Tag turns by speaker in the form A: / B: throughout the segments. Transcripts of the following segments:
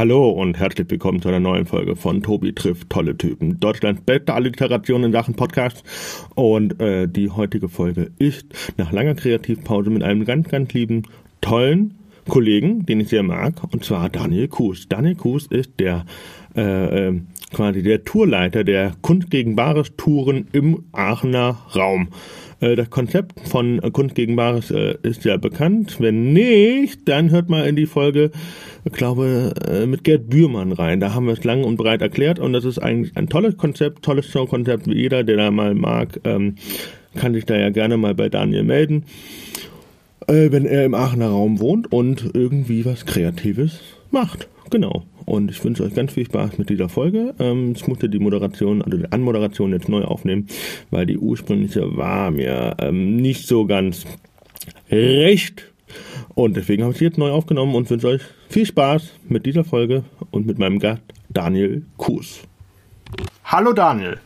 A: Hallo und herzlich willkommen zu einer neuen Folge von Tobi trifft tolle Typen. Deutschlands beste Alliteration in Sachen Podcast. Und äh, die heutige Folge ist nach langer Kreativpause mit einem ganz, ganz lieben, tollen Kollegen, den ich sehr mag, und zwar Daniel Kuhs. Daniel Kuhs ist der äh, äh, quasi der Tourleiter der Kunst gegen Bares Touren im Aachener Raum. Äh, das Konzept von Kunst gegen Bares äh, ist ja bekannt. Wenn nicht, dann hört mal in die Folge, ich glaube, äh, mit Gerd Bührmann rein. Da haben wir es lang und breit erklärt und das ist eigentlich ein tolles Konzept, tolles Showkonzept. Jeder, der da mal mag, ähm, kann sich da ja gerne mal bei Daniel melden, wenn er im Aachener Raum wohnt und irgendwie was Kreatives macht. Genau. Und ich wünsche euch ganz viel Spaß mit dieser Folge. Ähm, ich musste die Moderation, also die Anmoderation jetzt neu aufnehmen, weil die ursprüngliche war mir ähm, nicht so ganz recht. Und deswegen habe ich sie jetzt neu aufgenommen und wünsche euch viel Spaß mit dieser Folge und mit meinem Gast Daniel Kuhs. Hallo Daniel.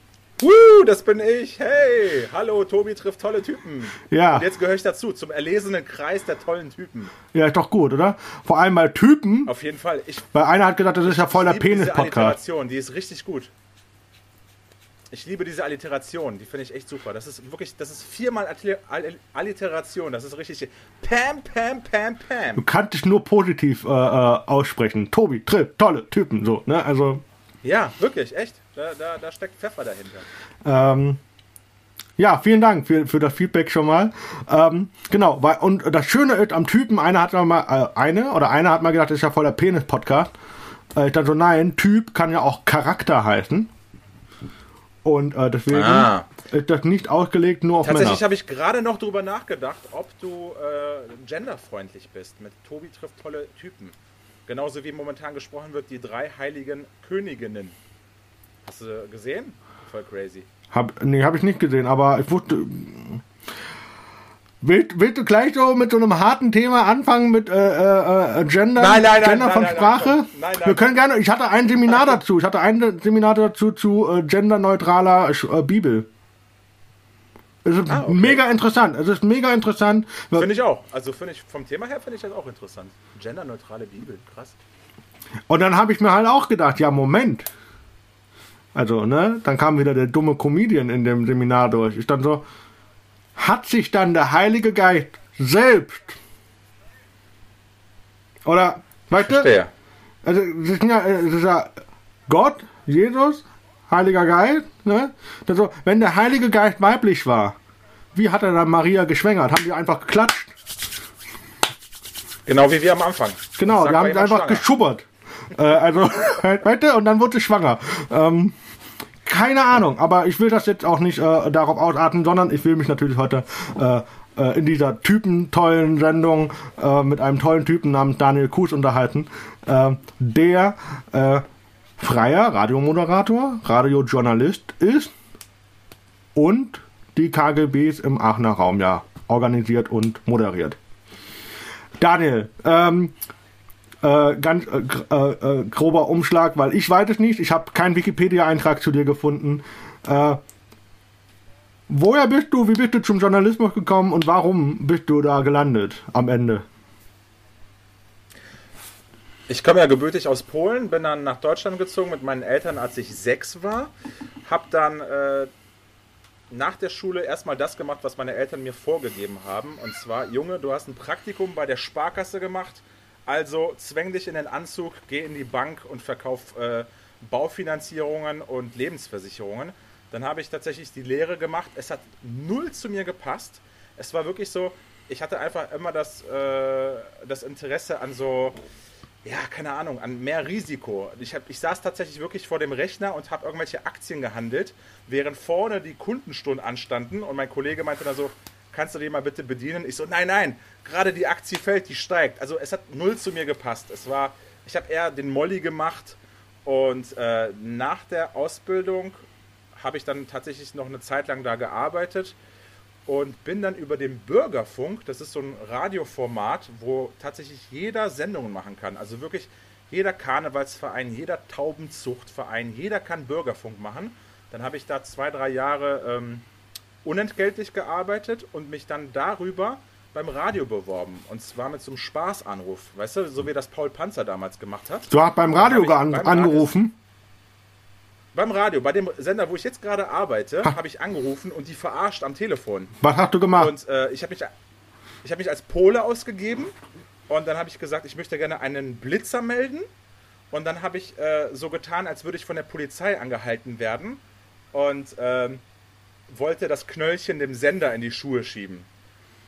B: Woo, das bin ich. Hey, hallo, Tobi trifft tolle Typen.
A: Ja.
B: Und jetzt gehöre ich dazu, zum erlesenen Kreis der tollen Typen.
A: Ja, ist doch gut, oder? Vor allem bei Typen.
B: Auf jeden Fall. Ich,
A: weil einer hat gesagt, das ist ja voll der Penis-Podcast.
B: Die ist richtig gut. Ich liebe diese Alliteration, die finde ich echt super. Das ist wirklich, das ist viermal Alliteration, das ist richtig. Pam, Pam, Pam, Pam.
A: Du kannst dich nur positiv äh, äh, aussprechen. Tobi, trifft tolle Typen, so, ne? Also.
B: Ja, wirklich, echt. Da, da, da steckt Pfeffer dahinter.
A: Ähm, ja, vielen Dank für, für das Feedback schon mal. Ähm, genau, weil, und das Schöne ist am Typen, einer hat mal, äh, eine oder einer hat mal gedacht, das ist ja voll der Penis-Podcast. Äh, ich dachte so, nein, Typ kann ja auch Charakter heißen. Und äh, deswegen ah. ist das nicht ausgelegt nur auf
B: Tatsächlich habe ich gerade noch darüber nachgedacht, ob du äh, genderfreundlich bist. Mit Tobi trifft tolle Typen. Genauso wie momentan gesprochen wird, die drei heiligen Königinnen. Hast du gesehen? Voll crazy.
A: Hab, nee, habe ich nicht gesehen, aber ich wusste. Willst, willst du gleich so mit so einem harten Thema anfangen mit äh, äh, äh Gender,
B: nein, nein,
A: Gender
B: nein,
A: von Sprache? Wir können gerne. Ich hatte ein Seminar dazu. Ich hatte ein Seminar dazu zu äh, genderneutraler äh, Bibel. Es ist ah, okay. mega interessant. Es ist mega interessant.
B: Finde ich auch. Also finde ich vom Thema her finde ich das auch interessant. Genderneutrale Bibel, krass.
A: Und dann habe ich mir halt auch gedacht, ja Moment. Also, ne, dann kam wieder der dumme Comedian in dem Seminar durch. Ich dann so, hat sich dann der Heilige Geist selbst oder, weißt du? Also, das ist ja, das ist ja Gott, Jesus, Heiliger Geist, ne? Also, wenn der Heilige Geist weiblich war, wie hat er dann Maria geschwängert? Haben die einfach geklatscht?
B: Genau wie wir am Anfang.
A: Genau, die haben einfach schwanger. geschubbert. äh, also, weißt du, und dann wurde sie schwanger. Ähm, keine Ahnung, aber ich will das jetzt auch nicht äh, darauf ausarten, sondern ich will mich natürlich heute äh, äh in dieser typen tollen Sendung äh, mit einem tollen Typen namens Daniel Kuhs unterhalten, äh, der äh, freier Radiomoderator, Radiojournalist ist und die KGBs im Aachener Raum ja organisiert und moderiert. Daniel, ähm, äh, ganz äh, äh, äh, grober Umschlag, weil ich weiß es nicht. Ich habe keinen Wikipedia-Eintrag zu dir gefunden. Äh, woher bist du? Wie bist du zum Journalismus gekommen und warum bist du da gelandet am Ende?
B: Ich komme ja gebürtig aus Polen, bin dann nach Deutschland gezogen mit meinen Eltern, als ich sechs war. Hab dann äh, nach der Schule erstmal das gemacht, was meine Eltern mir vorgegeben haben. Und zwar, Junge, du hast ein Praktikum bei der Sparkasse gemacht also zwäng dich in den Anzug, geh in die Bank und verkauf äh, Baufinanzierungen und Lebensversicherungen. Dann habe ich tatsächlich die Lehre gemacht. Es hat null zu mir gepasst. Es war wirklich so, ich hatte einfach immer das, äh, das Interesse an so, ja, keine Ahnung, an mehr Risiko. Ich, hab, ich saß tatsächlich wirklich vor dem Rechner und habe irgendwelche Aktien gehandelt, während vorne die Kundenstunden anstanden und mein Kollege meinte dann so, kannst du den mal bitte bedienen? Ich so, nein, nein, gerade die Aktie fällt, die steigt. Also es hat null zu mir gepasst. Es war, ich habe eher den Molly gemacht und äh, nach der Ausbildung habe ich dann tatsächlich noch eine Zeit lang da gearbeitet und bin dann über den Bürgerfunk, das ist so ein Radioformat, wo tatsächlich jeder Sendungen machen kann. Also wirklich jeder Karnevalsverein, jeder Taubenzuchtverein, jeder kann Bürgerfunk machen. Dann habe ich da zwei, drei Jahre ähm, unentgeltlich gearbeitet und mich dann darüber beim Radio beworben. Und zwar mit so einem Spaßanruf. Weißt du, so wie das Paul Panzer damals gemacht hat.
A: Du hast beim Radio beim angerufen? Radio,
B: beim Radio, bei dem Sender, wo ich jetzt gerade arbeite, habe ich angerufen und die verarscht am Telefon.
A: Was hast du gemacht?
B: Und äh, ich habe mich, hab mich als Pole ausgegeben und dann habe ich gesagt, ich möchte gerne einen Blitzer melden. Und dann habe ich äh, so getan, als würde ich von der Polizei angehalten werden und äh, wollte das Knöllchen dem Sender in die Schuhe schieben.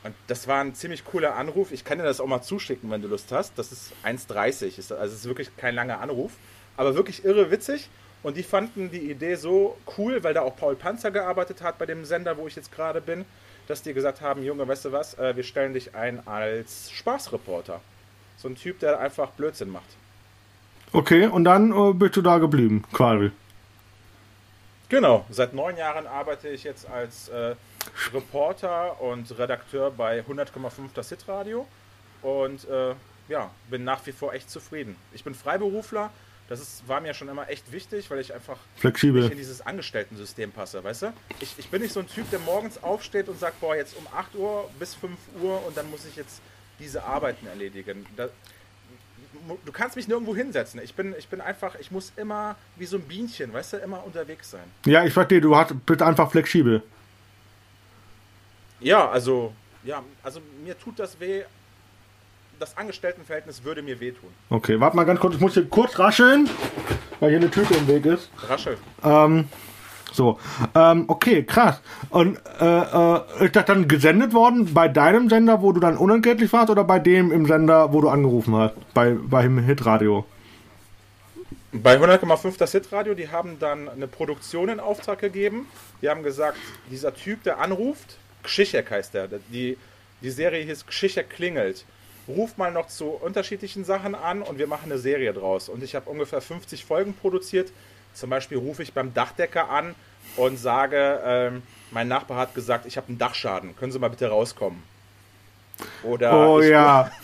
B: Und das war ein ziemlich cooler Anruf. Ich kann dir das auch mal zuschicken, wenn du Lust hast. Das ist 1,30. Also es ist wirklich kein langer Anruf. Aber wirklich irre witzig. Und die fanden die Idee so cool, weil da auch Paul Panzer gearbeitet hat bei dem Sender, wo ich jetzt gerade bin, dass die gesagt haben, Junge, weißt du was, äh, wir stellen dich ein als Spaßreporter. So ein Typ, der einfach Blödsinn macht.
A: Okay, und dann äh, bist du da geblieben, quasi.
B: Genau, seit neun Jahren arbeite ich jetzt als äh, Reporter und Redakteur bei 100,5 das Hitradio und äh, ja, bin nach wie vor echt zufrieden. Ich bin Freiberufler, das ist, war mir schon immer echt wichtig, weil ich einfach
A: Flexibel.
B: nicht in dieses Angestellten-System passe, weißt du? Ich, ich bin nicht so ein Typ, der morgens aufsteht und sagt, boah, jetzt um 8 Uhr bis 5 Uhr und dann muss ich jetzt diese Arbeiten erledigen. Da, du kannst mich nirgendwo hinsetzen. Ich bin, ich bin einfach, ich muss immer wie so ein Bienchen, weißt du, immer unterwegs sein.
A: Ja, ich verstehe, du hast, bist einfach flexibel.
B: Ja, also, ja, also mir tut das weh. Das Angestelltenverhältnis würde mir wehtun.
A: Okay, warte mal ganz kurz, ich muss hier kurz rascheln, weil hier eine Tüte im Weg ist.
B: Raschel.
A: Ähm, so, ähm, okay, krass. Und äh, äh, ist das dann gesendet worden bei deinem Sender, wo du dann unentgeltlich warst, oder bei dem im Sender, wo du angerufen hast, bei, beim Hitradio?
B: Bei 100,5 das Hitradio, die haben dann eine Produktion in Auftrag gegeben. Die haben gesagt, dieser Typ, der anruft, Gschichek heißt der, die, die Serie hieß Gschichek klingelt. Ruf mal noch zu unterschiedlichen Sachen an und wir machen eine Serie draus. Und ich habe ungefähr 50 Folgen produziert. Zum Beispiel rufe ich beim Dachdecker an und sage, ähm, mein Nachbar hat gesagt, ich habe einen Dachschaden, können Sie mal bitte rauskommen? Oder
A: oh
B: ich,
A: ja.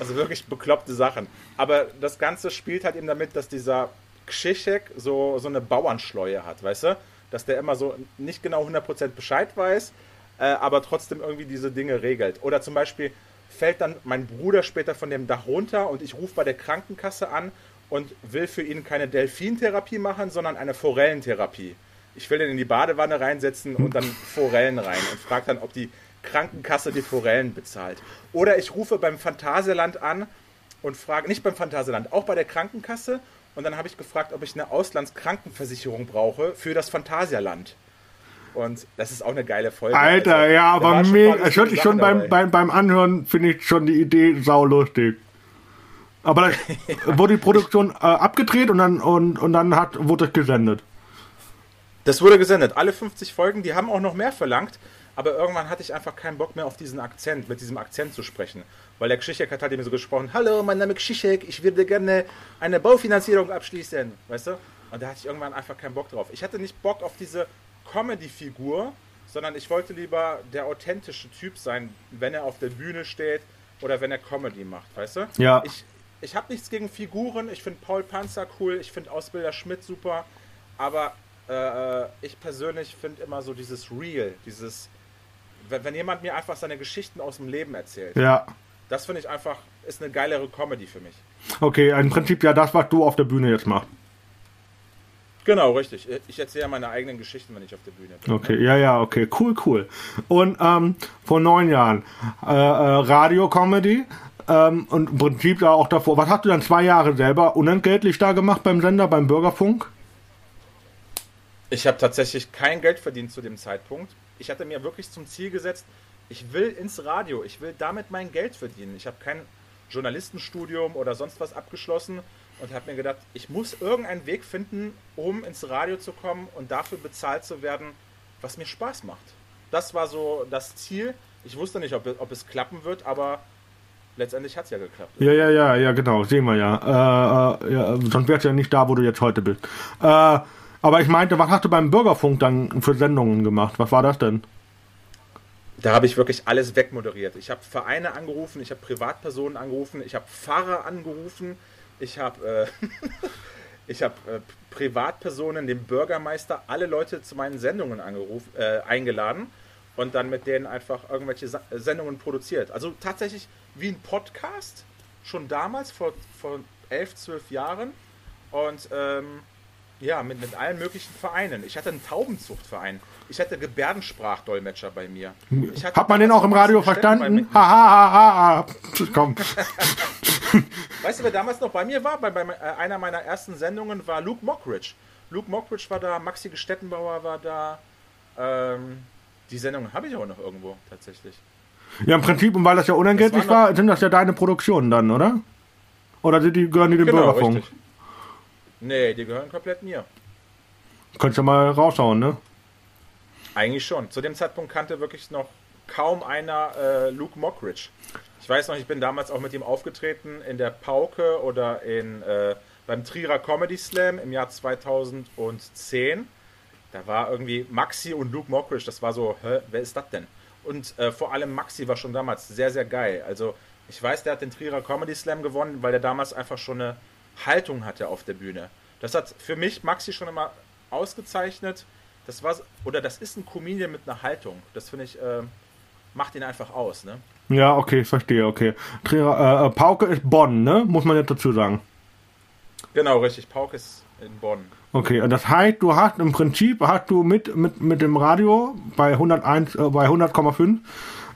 B: Also wirklich bekloppte Sachen. Aber das Ganze spielt halt eben damit, dass dieser Kschischek so, so eine Bauernschleue hat, weißt du? Dass der immer so nicht genau 100% Bescheid weiß, äh, aber trotzdem irgendwie diese Dinge regelt. Oder zum Beispiel fällt dann mein Bruder später von dem Dach runter und ich rufe bei der Krankenkasse an und will für ihn keine Delfintherapie machen, sondern eine Forellentherapie. Ich will den in die Badewanne reinsetzen und dann Forellen rein und frage dann, ob die Krankenkasse die Forellen bezahlt. Oder ich rufe beim Phantasialand an und frage, nicht beim Phantasialand, auch bei der Krankenkasse. Und dann habe ich gefragt, ob ich eine Auslandskrankenversicherung brauche für das Phantasialand. Und das ist auch eine geile Folge.
A: Alter, also, ja, aber mega. Schon, schon beim, beim, beim Anhören finde ich schon die Idee saulustig. Aber da wurde die Produktion äh, abgedreht und dann, und, und dann hat, wurde es gesendet.
B: Das wurde gesendet. Alle 50 Folgen, die haben auch noch mehr verlangt. Aber irgendwann hatte ich einfach keinen Bock mehr auf diesen Akzent, mit diesem Akzent zu sprechen. Weil der Gschichek hat halt immer so gesprochen, hallo, mein Name ist Gschichek, ich würde gerne eine Baufinanzierung abschließen, weißt du? Und da hatte ich irgendwann einfach keinen Bock drauf. Ich hatte nicht Bock auf diese Comedy-Figur, sondern ich wollte lieber der authentische Typ sein, wenn er auf der Bühne steht oder wenn er Comedy macht, weißt du?
A: Ja.
B: Ich, ich habe nichts gegen Figuren. Ich finde Paul Panzer cool. Ich finde Ausbilder Schmidt super. Aber äh, ich persönlich finde immer so dieses Real, dieses, wenn, wenn, jemand mir einfach seine Geschichten aus dem Leben erzählt.
A: Ja.
B: Das finde ich einfach, ist eine geilere Comedy für mich.
A: Okay, im Prinzip ja das, was du auf der Bühne jetzt machst.
B: Genau, richtig. Ich erzähle ja meine eigenen Geschichten, wenn ich auf der Bühne bin.
A: Okay, ja, ja, okay, cool, cool. Und ähm, vor neun Jahren äh, äh, Radio-Comedy, ähm, und im Prinzip da auch davor. Was hast du dann zwei Jahre selber unentgeltlich da gemacht beim Sender, beim Bürgerfunk?
B: Ich habe tatsächlich kein Geld verdient zu dem Zeitpunkt. Ich hatte mir wirklich zum Ziel gesetzt, ich will ins Radio, ich will damit mein Geld verdienen. Ich habe kein Journalistenstudium oder sonst was abgeschlossen und habe mir gedacht, ich muss irgendeinen Weg finden, um ins Radio zu kommen und dafür bezahlt zu werden, was mir Spaß macht. Das war so das Ziel. Ich wusste nicht, ob, ob es klappen wird, aber letztendlich hat es ja geklappt.
A: Ja, ja, ja, ja, genau, sehen wir ja. Äh, äh, ja sonst wärst du ja nicht da, wo du jetzt heute bist. Äh, aber ich meinte, was hast du beim Bürgerfunk dann für Sendungen gemacht? Was war das denn?
B: Da habe ich wirklich alles wegmoderiert. Ich habe Vereine angerufen, ich habe Privatpersonen angerufen, ich habe Fahrer angerufen, ich habe äh, ich habe äh, Privatpersonen, den Bürgermeister, alle Leute zu meinen Sendungen angerufen, äh, eingeladen und dann mit denen einfach irgendwelche Sendungen produziert. Also tatsächlich wie ein Podcast, schon damals, vor, vor elf, zwölf Jahren. Und ähm, ja, mit, mit allen möglichen Vereinen. Ich hatte einen Taubenzuchtverein. Ich hatte Gebärdensprachdolmetscher bei mir.
A: Hat man den auch im Radio verstanden? Ha, ha, ha, ha, Komm.
B: weißt du, wer damals noch bei mir war? Bei, bei äh, einer meiner ersten Sendungen war Luke Mockridge. Luke Mockridge war da, Maxi Gestettenbauer war da. Ähm, die Sendung habe ich auch noch irgendwo, tatsächlich.
A: Ja, im Prinzip, und weil das ja unentgeltlich das war, war, sind das ja deine Produktionen dann, oder? Oder sind die, gehören die dem genau, Bürgerfunk? Richtig.
B: Nee, die gehören komplett mir.
A: Könntest du mal raushauen, ne?
B: Eigentlich schon. Zu dem Zeitpunkt kannte wirklich noch kaum einer äh, Luke Mockridge. Ich weiß noch, ich bin damals auch mit ihm aufgetreten in der Pauke oder in, äh, beim Trierer Comedy Slam im Jahr 2010. Da war irgendwie Maxi und Luke Mockridge, das war so, hä, wer ist das denn? Und äh, vor allem Maxi war schon damals sehr, sehr geil. Also ich weiß, der hat den Trierer Comedy Slam gewonnen, weil der damals einfach schon eine Haltung hatte auf der Bühne. Das hat für mich Maxi schon immer ausgezeichnet. Das war oder das ist ein Comedian mit einer Haltung. Das finde ich äh, macht ihn einfach aus, ne?
A: Ja, okay, verstehe, okay. Trierer, äh, äh, Pauke ist Bonn, ne? Muss man jetzt dazu sagen.
B: Genau, richtig. Pauke ist in Bonn.
A: Okay, das heißt, du hast im Prinzip hast du mit mit mit dem Radio bei 101 äh, bei 100,5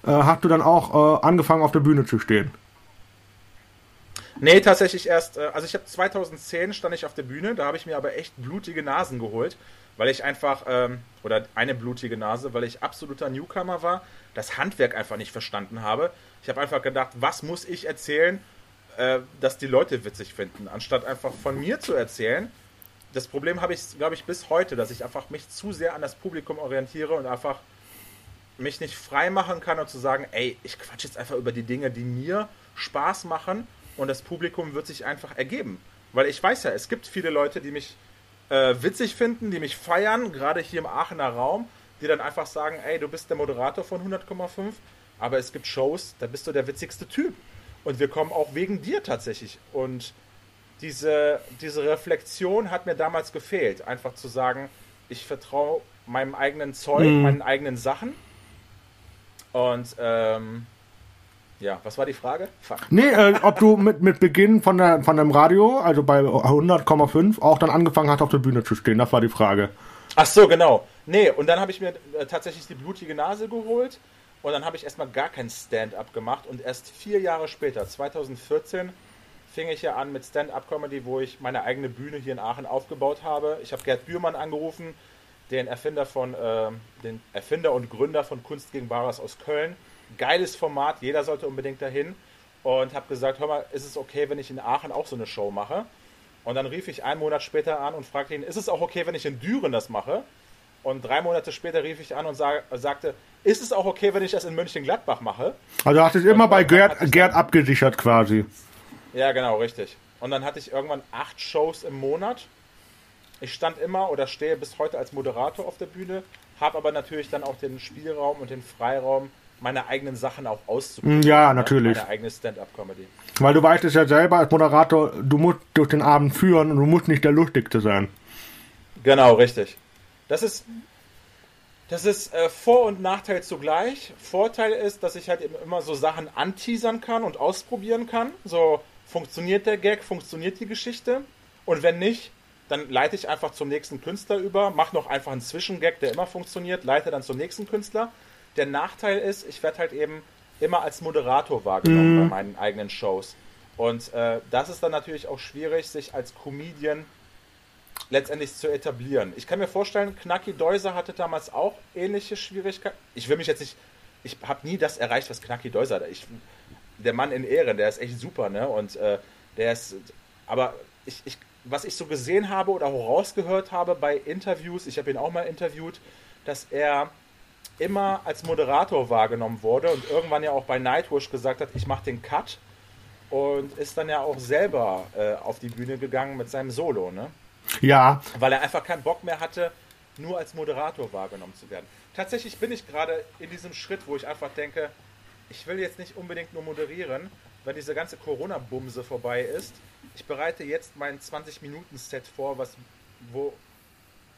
A: äh, hast du dann auch äh, angefangen auf der Bühne zu stehen.
B: Nee, tatsächlich erst, äh, also ich habe 2010 stand ich auf der Bühne, da habe ich mir aber echt blutige Nasen geholt, weil ich einfach, ähm, oder eine blutige Nase, weil ich absoluter Newcomer war, das Handwerk einfach nicht verstanden habe. Ich habe einfach gedacht, was muss ich erzählen, äh, dass die Leute witzig finden, anstatt einfach von mir zu erzählen. Das Problem habe ich, glaube ich, bis heute, dass ich einfach mich zu sehr an das Publikum orientiere und einfach mich nicht frei machen kann und zu sagen, ey, ich quatsch jetzt einfach über die Dinge, die mir Spaß machen und das Publikum wird sich einfach ergeben. Weil ich weiß ja, es gibt viele Leute, die mich äh, witzig finden, die mich feiern, gerade hier im Aachener Raum, die dann einfach sagen, ey, du bist der Moderator von 100,5, aber es gibt Shows, da bist du der witzigste Typ. Und wir kommen auch wegen dir tatsächlich. Und diese, diese Reflexion hat mir damals gefehlt, einfach zu sagen, ich vertraue meinem eigenen Zeug, mhm. meinen eigenen Sachen. Und ähm, ja, was war die Frage?
A: Fuck. Nee, äh, ob du mit, mit Beginn von, der, von dem Radio, also bei 100,5, auch dann angefangen hast, auf der Bühne zu stehen. Das war die Frage.
B: Ach so, genau. Nee, und dann habe ich mir äh, tatsächlich die blutige Nase geholt und dann habe ich erstmal gar kein Stand-up gemacht und erst vier Jahre später, 2014, fing ich ja an mit Stand-up-Comedy, wo ich meine eigene Bühne hier in Aachen aufgebaut habe. Ich habe Gerd Bührmann angerufen, den Erfinder von, äh, den Erfinder und Gründer von Kunst gegen Bares aus Köln geiles Format, jeder sollte unbedingt dahin. Und habe gesagt, hör mal, ist es okay, wenn ich in Aachen auch so eine Show mache? Und dann rief ich einen Monat später an und fragte ihn, ist es auch okay, wenn ich in Düren das mache? Und drei Monate später rief ich an und sag, sagte, ist es auch okay, wenn ich das in Mönchengladbach mache?
A: Also hast du es immer bei Gerd, Gerd abgesichert quasi.
B: Ja, genau, richtig. Und dann hatte ich irgendwann acht Shows im Monat. Ich stand immer oder stehe bis heute als Moderator auf der Bühne, habe aber natürlich dann auch den Spielraum und den Freiraum, meine eigenen Sachen auch auszuprobieren.
A: Ja, natürlich.
B: Meine eigene Stand-up-Comedy.
A: Weil du weißt es ja selber als Moderator, du musst durch den Abend führen und du musst nicht der Lustigste sein.
B: Genau, richtig. Das ist, das ist äh, Vor- und Nachteil zugleich. Vorteil ist, dass ich halt immer so Sachen anteasern kann und ausprobieren kann. So funktioniert der Gag, funktioniert die Geschichte. Und wenn nicht, dann leite ich einfach zum nächsten Künstler über, mache noch einfach einen Zwischengag, der immer funktioniert, leite dann zum nächsten Künstler. Der Nachteil ist, ich werde halt eben immer als Moderator wahrgenommen mhm. bei meinen eigenen Shows. Und äh, das ist dann natürlich auch schwierig, sich als Comedian letztendlich zu etablieren. Ich kann mir vorstellen, Knacki Deuser hatte damals auch ähnliche Schwierigkeiten. Ich will mich jetzt nicht, ich habe nie das erreicht, was Knacki Deuser hat. Ich, der Mann in Ehren, der ist echt super, ne? Und äh, der ist, aber ich, ich, was ich so gesehen habe oder auch rausgehört habe bei Interviews, ich habe ihn auch mal interviewt, dass er immer als Moderator wahrgenommen wurde und irgendwann ja auch bei Nightwish gesagt hat, ich mache den Cut und ist dann ja auch selber äh, auf die Bühne gegangen mit seinem Solo, ne?
A: Ja.
B: Weil er einfach keinen Bock mehr hatte, nur als Moderator wahrgenommen zu werden. Tatsächlich bin ich gerade in diesem Schritt, wo ich einfach denke, ich will jetzt nicht unbedingt nur moderieren, wenn diese ganze Corona-Bumse vorbei ist. Ich bereite jetzt mein 20-Minuten-Set vor, was, wo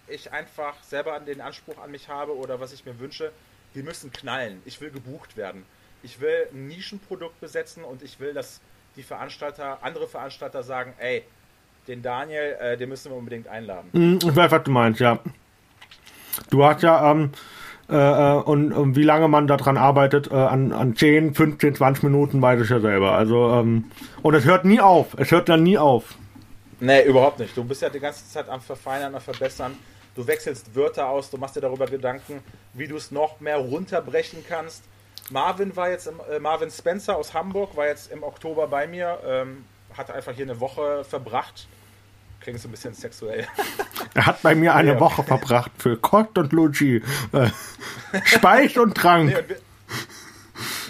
B: ich einfach selber den Anspruch an mich habe oder was ich mir wünsche, die müssen knallen. Ich will gebucht werden. Ich will ein Nischenprodukt besetzen und ich will, dass die Veranstalter, andere Veranstalter sagen, ey, den Daniel, äh, den müssen wir unbedingt einladen.
A: Mhm, ich weiß, was du meinst, ja. Du hast ja, ähm, äh, äh und, und, wie lange man daran arbeitet, äh, an, an 10, 15, 20 Minuten weiß ich ja selber. Also, ähm, und es hört nie auf. Es hört dann nie auf.
B: Nee, überhaupt nicht. Du bist ja die ganze Zeit am Verfeinern, am Verbessern. Du wechselst Wörter aus, du machst dir darüber Gedanken, wie du es noch mehr runterbrechen kannst. Marvin war jetzt, im, äh, Marvin Spencer aus Hamburg war jetzt im Oktober bei mir, ähm, hat einfach hier eine Woche verbracht. Klingt so ein bisschen sexuell.
A: Er hat bei mir eine nee, Woche verbracht für Kost und Luigi. Äh, Speich und Trank. Nee, und wir,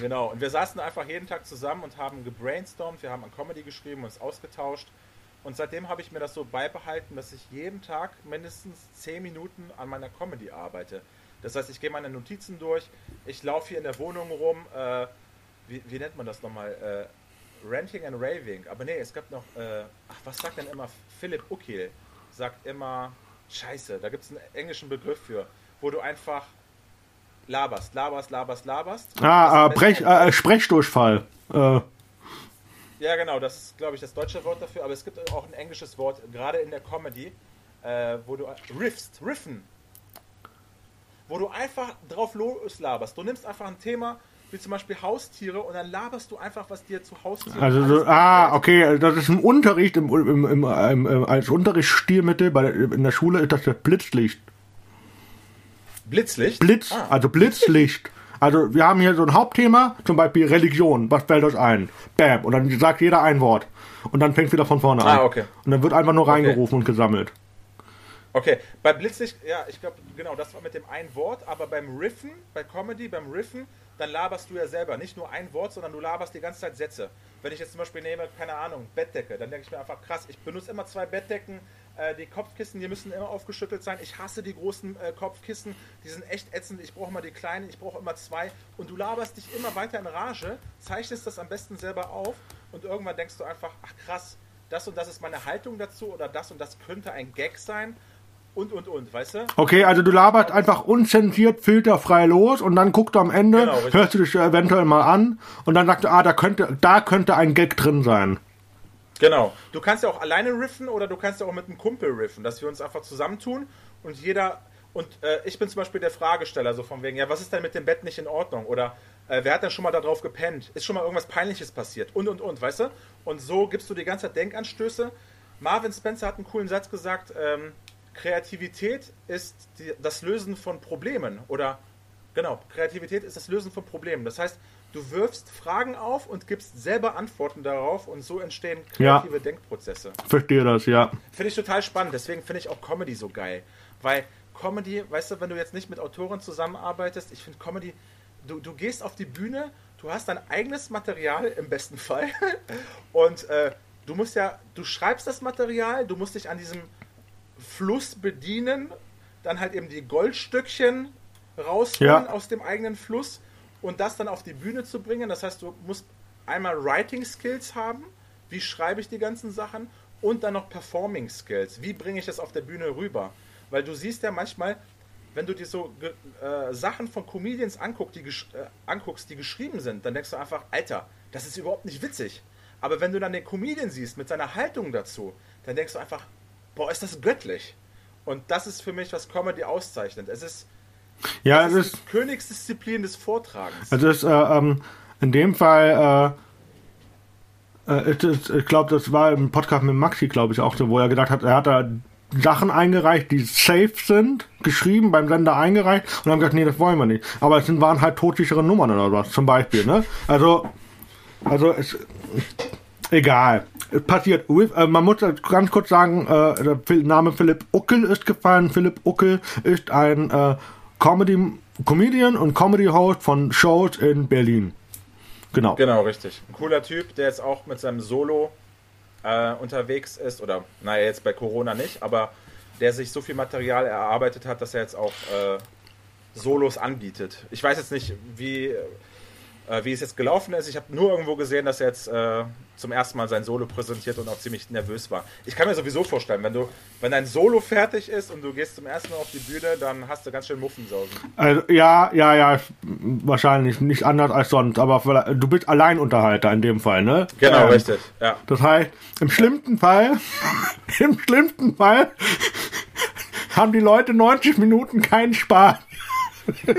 B: genau, und wir saßen einfach jeden Tag zusammen und haben gebrainstormt, wir haben an Comedy geschrieben, uns ausgetauscht. Und seitdem habe ich mir das so beibehalten, dass ich jeden Tag mindestens 10 Minuten an meiner Comedy arbeite. Das heißt, ich gehe meine Notizen durch, ich laufe hier in der Wohnung rum, äh, wie, wie, nennt man das nochmal? Äh, Ranting and Raving. Aber nee, es gab noch, äh, ach, was sagt denn immer Philipp Ukil? Sagt immer, scheiße, da gibt es einen englischen Begriff für, wo du einfach laberst, laberst, laberst, laberst.
A: Ah, äh, Brech, äh, Sprechdurchfall. Äh.
B: Ja, genau, das ist, glaube ich, das deutsche Wort dafür, aber es gibt auch ein englisches Wort, gerade in der Comedy, äh, wo du riffst, riffen, wo du einfach drauf loslaberst. Du nimmst einfach ein Thema, wie zum Beispiel Haustiere, und dann laberst du einfach, was dir zu Haustieren
A: Also, so, ah, okay, das ist im Unterricht, im, im, im, im als Unterrichtsstilmittel bei, in der Schule ist das das Blitzlicht.
B: Blitzlicht?
A: Blitz, ah. also Blitzlicht. Also wir haben hier so ein Hauptthema, zum Beispiel Religion. Was fällt euch ein? Bam. Und dann sagt jeder ein Wort. Und dann fängt wieder von vorne an.
B: Ah, okay.
A: Und dann wird einfach nur reingerufen okay. und gesammelt.
B: Okay, bei Blitzlicht, ja, ich glaube, genau, das war mit dem ein Wort, aber beim Riffen, bei Comedy, beim Riffen, dann laberst du ja selber nicht nur ein Wort, sondern du laberst die ganze Zeit Sätze. Wenn ich jetzt zum Beispiel nehme, keine Ahnung, Bettdecke, dann denke ich mir einfach krass, ich benutze immer zwei Bettdecken, äh, die Kopfkissen, die müssen immer aufgeschüttelt sein. Ich hasse die großen äh, Kopfkissen, die sind echt ätzend. Ich brauche immer die kleinen, ich brauche immer zwei. Und du laberst dich immer weiter in Rage, zeichnest das am besten selber auf und irgendwann denkst du einfach, ach krass, das und das ist meine Haltung dazu oder das und das könnte ein Gag sein und und und, weißt du?
A: Okay, also du laberst einfach unzensiert, filterfrei los und dann guckst du am Ende, genau, hörst du dich eventuell mal an und dann sagst du, ah, da könnte, da könnte ein Gag drin sein.
B: Genau. Du kannst ja auch alleine riffen oder du kannst ja auch mit einem Kumpel riffen, dass wir uns einfach zusammentun und jeder. Und äh, ich bin zum Beispiel der Fragesteller, so von wegen, ja, was ist denn mit dem Bett nicht in Ordnung? Oder äh, wer hat denn schon mal darauf gepennt? Ist schon mal irgendwas Peinliches passiert? Und, und, und, weißt du? Und so gibst du die ganze Zeit Denkanstöße. Marvin Spencer hat einen coolen Satz gesagt, ähm, Kreativität ist die, das Lösen von Problemen. Oder, genau, Kreativität ist das Lösen von Problemen. Das heißt, Du wirfst Fragen auf und gibst selber Antworten darauf und so entstehen kreative ja. Denkprozesse.
A: Verstehe das, ja.
B: Finde ich total spannend. Deswegen finde ich auch Comedy so geil. Weil Comedy, weißt du, wenn du jetzt nicht mit Autoren zusammenarbeitest, ich finde Comedy, du, du gehst auf die Bühne, du hast dein eigenes Material im besten Fall und äh, du musst ja, du schreibst das Material, du musst dich an diesem Fluss bedienen, dann halt eben die Goldstückchen rausholen ja. aus dem eigenen Fluss und das dann auf die Bühne zu bringen. Das heißt, du musst einmal Writing Skills haben, wie schreibe ich die ganzen Sachen und dann noch Performing Skills, wie bringe ich das auf der Bühne rüber. Weil du siehst ja manchmal, wenn du dir so äh, Sachen von Comedians anguck, die, äh, anguckst, die geschrieben sind, dann denkst du einfach, Alter, das ist überhaupt nicht witzig. Aber wenn du dann den Comedian siehst mit seiner Haltung dazu, dann denkst du einfach, boah, ist das göttlich. Und das ist für mich, was Comedy auszeichnet. Es ist
A: ja, es
B: ist Königsdisziplin des Vortragens.
A: Also ist, äh, ähm, in dem Fall, äh, äh, ist, ich glaube, das war im Podcast mit Maxi, glaube ich, auch so, wo er gedacht hat, er hat da Sachen eingereicht, die safe sind, geschrieben, beim Sender eingereicht und haben gesagt, nee, das wollen wir nicht. Aber es waren halt todsichere Nummern oder was, zum Beispiel, ne? Also, also es, egal. Passiert. Äh, man muss ganz kurz sagen, äh, der Name Philipp Uckel ist gefallen. Philipp Uckel ist ein äh, Comedy, Comedian und Comedy Host von Shows in Berlin. Genau.
B: Genau, richtig. Ein cooler Typ, der jetzt auch mit seinem Solo äh, unterwegs ist, oder naja, jetzt bei Corona nicht, aber der sich so viel Material erarbeitet hat, dass er jetzt auch äh, Solos anbietet. Ich weiß jetzt nicht, wie Äh, wie es jetzt gelaufen ist, ich habe nur irgendwo gesehen, dass er jetzt äh, zum ersten Mal sein Solo präsentiert und auch ziemlich nervös war. Ich kann mir sowieso vorstellen, wenn du, wenn dein Solo fertig ist und du gehst zum ersten Mal auf die Bühne, dann hast du ganz schön Muffensausen.
A: Also, ja, ja, ja, wahrscheinlich nicht anders als sonst, aber du bist Alleinunterhalter in dem Fall, ne?
B: Genau, ähm, richtig, ja.
A: Das heißt, im schlimmsten Fall, im schlimmsten Fall haben die Leute 90 Minuten keinen Spaß.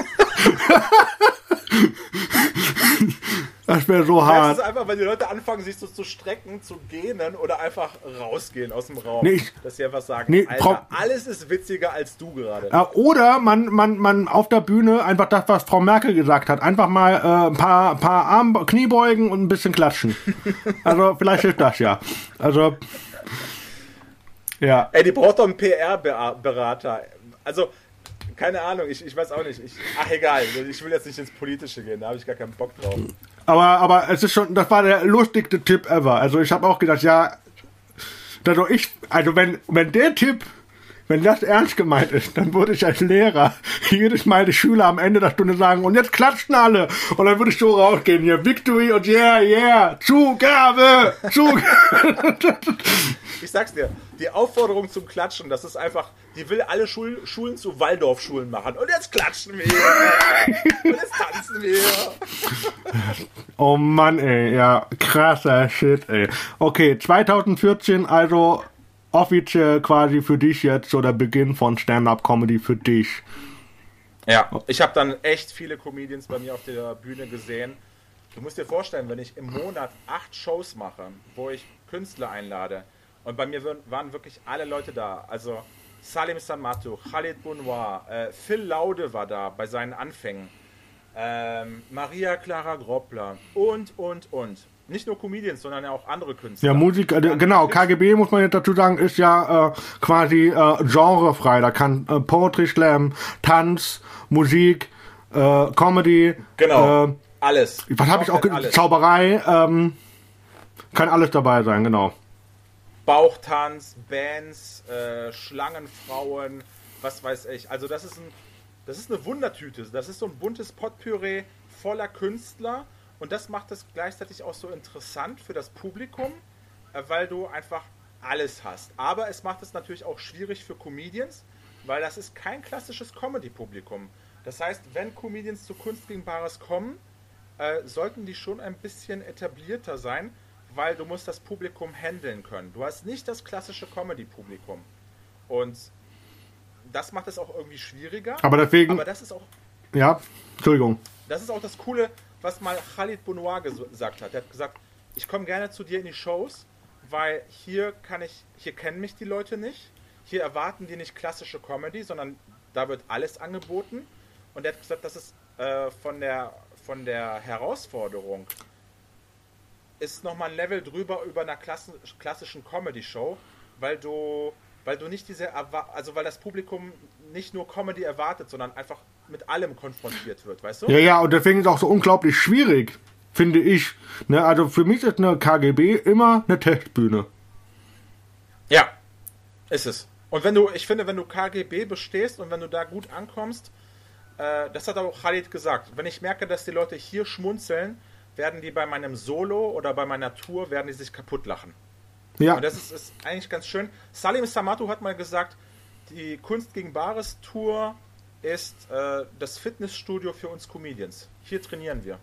A: Das wäre so hart.
B: Das ist einfach, wenn die Leute anfangen, sich so zu strecken, zu gähnen oder einfach rausgehen aus dem Raum.
A: Nee, ich,
B: dass sie einfach sagen,
A: nee,
B: Alter, alles ist witziger als du gerade.
A: Oder man, man, man auf der Bühne einfach das, was Frau Merkel gesagt hat, einfach mal äh, ein paar, paar Arm, Kniebeugen und ein bisschen klatschen. also vielleicht hilft das ja. Also ja.
B: Ey, die braucht doch einen PR-Berater. Also keine Ahnung, ich, ich weiß auch nicht. Ich, ach egal, ich will jetzt nicht ins Politische gehen, da habe ich gar keinen Bock drauf.
A: Aber, aber es ist schon, das war der lustigste Tipp ever. Also ich habe auch gedacht, ja, also ich, also wenn, wenn der Tipp, wenn das ernst gemeint ist, dann würde ich als Lehrer jedes Mal die Schüler am Ende der Stunde sagen, und jetzt klatschen alle. Und dann würde ich so rausgehen, hier, Victory und yeah, yeah, Zugabe, Zugabe.
B: ich sag's dir, die Aufforderung zum Klatschen, das ist einfach, die will alle Schul Schulen zu Waldorfschulen machen. Und jetzt klatschen wir. und jetzt tanzen wir.
A: oh Mann, ey, ja, krasser Shit, ey. Okay, 2014, also offiziell quasi für dich jetzt so der Beginn von Stand-Up-Comedy für dich.
B: Ja, ich habe dann echt viele Comedians bei mir auf der Bühne gesehen. Du musst dir vorstellen, wenn ich im Monat acht Shows mache, wo ich Künstler einlade, und bei mir waren wirklich alle Leute da. Also Salim Samatou, Khalid Bounoir, äh, Phil Laude war da bei seinen Anfängen. Ähm, Maria Clara Groppler und, und, und. Nicht nur Comedians, sondern auch andere Künstler.
A: Ja, Musik, äh, genau, KGB muss man jetzt dazu sagen, ist ja äh, quasi äh, genrefrei. Da kann äh, Poetry Slam, Tanz, Musik, äh, Comedy.
B: Genau. Äh, alles.
A: Was habe ich auch? Alles. Zauberei. Ähm, kann alles dabei sein, genau.
B: Bauchtanz, Bands, äh, Schlangenfrauen, was weiß ich. Also das ist ein, das ist eine Wundertüte. Das ist so ein buntes Potpüree voller Künstler und das macht es gleichzeitig auch so interessant für das Publikum, äh, weil du einfach alles hast. Aber es macht es natürlich auch schwierig für Comedians, weil das ist kein klassisches Comedy-Publikum. Das heißt, wenn Comedians zu Kunst gegen Bares kommen, äh, sollten die schon ein bisschen etablierter sein, weil du musst das Publikum handeln können. Du hast nicht das klassische Comedy-Publikum. Und das macht es auch irgendwie schwieriger.
A: Aber deswegen.
B: Aber das ist auch.
A: Ja, Entschuldigung.
B: Das ist auch das Coole, was mal Khalid Bounoir gesagt hat. Er hat gesagt, ich komme gerne zu dir in die Shows, weil hier kann ich, hier kennen mich die Leute nicht. Hier erwarten die nicht klassische Comedy, sondern da wird alles angeboten. Und er hat gesagt, das ist äh, von der von der Herausforderung ist nochmal ein Level drüber über einer klassischen Comedy-Show, weil du, weil du nicht diese, also weil das Publikum nicht nur Comedy erwartet, sondern einfach mit allem konfrontiert wird, weißt du?
A: Ja, ja, und deswegen ist es auch so unglaublich schwierig, finde ich. Ne, also für mich ist eine KGB immer eine Testbühne.
B: Ja, ist es. Und wenn du, ich finde, wenn du KGB bestehst und wenn du da gut ankommst, äh, das hat auch Khalid gesagt, wenn ich merke, dass die Leute hier schmunzeln, werden die bei meinem Solo oder bei meiner Tour, werden die sich kaputt lachen. Ja. Und das ist, ist eigentlich ganz schön. Salim Samatu hat mal gesagt, die Kunst gegen Bares Tour ist äh, das Fitnessstudio für uns Comedians. Hier trainieren wir.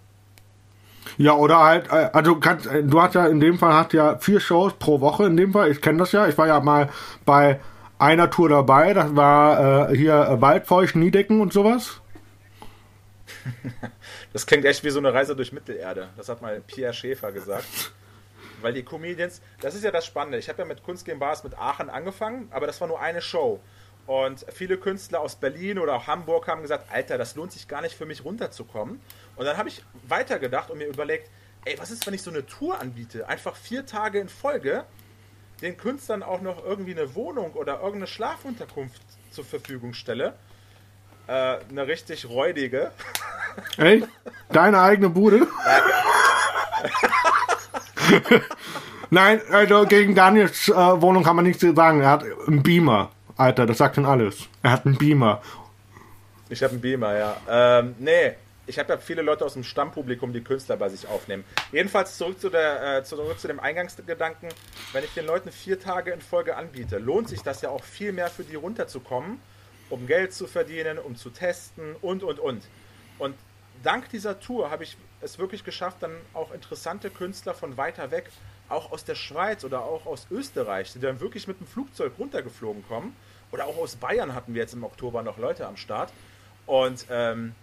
A: Ja, oder halt, äh, also kannst, äh, du hast ja in dem Fall hast ja vier Shows pro Woche in dem Fall. Ich kenne das ja. Ich war ja mal bei einer Tour dabei. Das war äh, hier Waldfeucht, Niedecken und sowas.
B: Das klingt echt wie so eine Reise durch Mittelerde. Das hat mal Pierre Schäfer gesagt. Weil die Comedians, das ist ja das Spannende. Ich habe ja mit Kunst gegen Bars mit Aachen angefangen, aber das war nur eine Show. Und viele Künstler aus Berlin oder auch Hamburg haben gesagt, Alter, das lohnt sich gar nicht für mich runterzukommen. Und dann habe ich weitergedacht und mir überlegt, ey, was ist, wenn ich so eine Tour anbiete? Einfach vier Tage in Folge den Künstlern auch noch irgendwie eine Wohnung oder irgendeine Schlafunterkunft zur Verfügung stelle äh, eine richtig räudige.
A: Ey, deine eigene Bude? Nein, also gegen Daniels äh, Wohnung kann man nichts sagen. Er hat einen Beamer. Alter, das sagt schon alles. Er hat einen Beamer.
B: Ich habe einen Beamer, ja. Ähm, nee, ich habe ja viele Leute aus dem Stammpublikum, die Künstler bei sich aufnehmen. Jedenfalls zurück zu, der, äh, zurück zu dem Eingangsgedanken, wenn ich den Leuten vier Tage in Folge anbiete, lohnt sich das ja auch viel mehr für die runterzukommen, um Geld zu verdienen, um zu testen und, und, und. Und dank dieser Tour habe ich es wirklich geschafft, dann auch interessante Künstler von weiter weg, auch aus der Schweiz oder auch aus Österreich, die dann wirklich mit dem Flugzeug runtergeflogen kommen. Oder auch aus Bayern hatten wir jetzt im Oktober noch Leute am Start. Und ähm,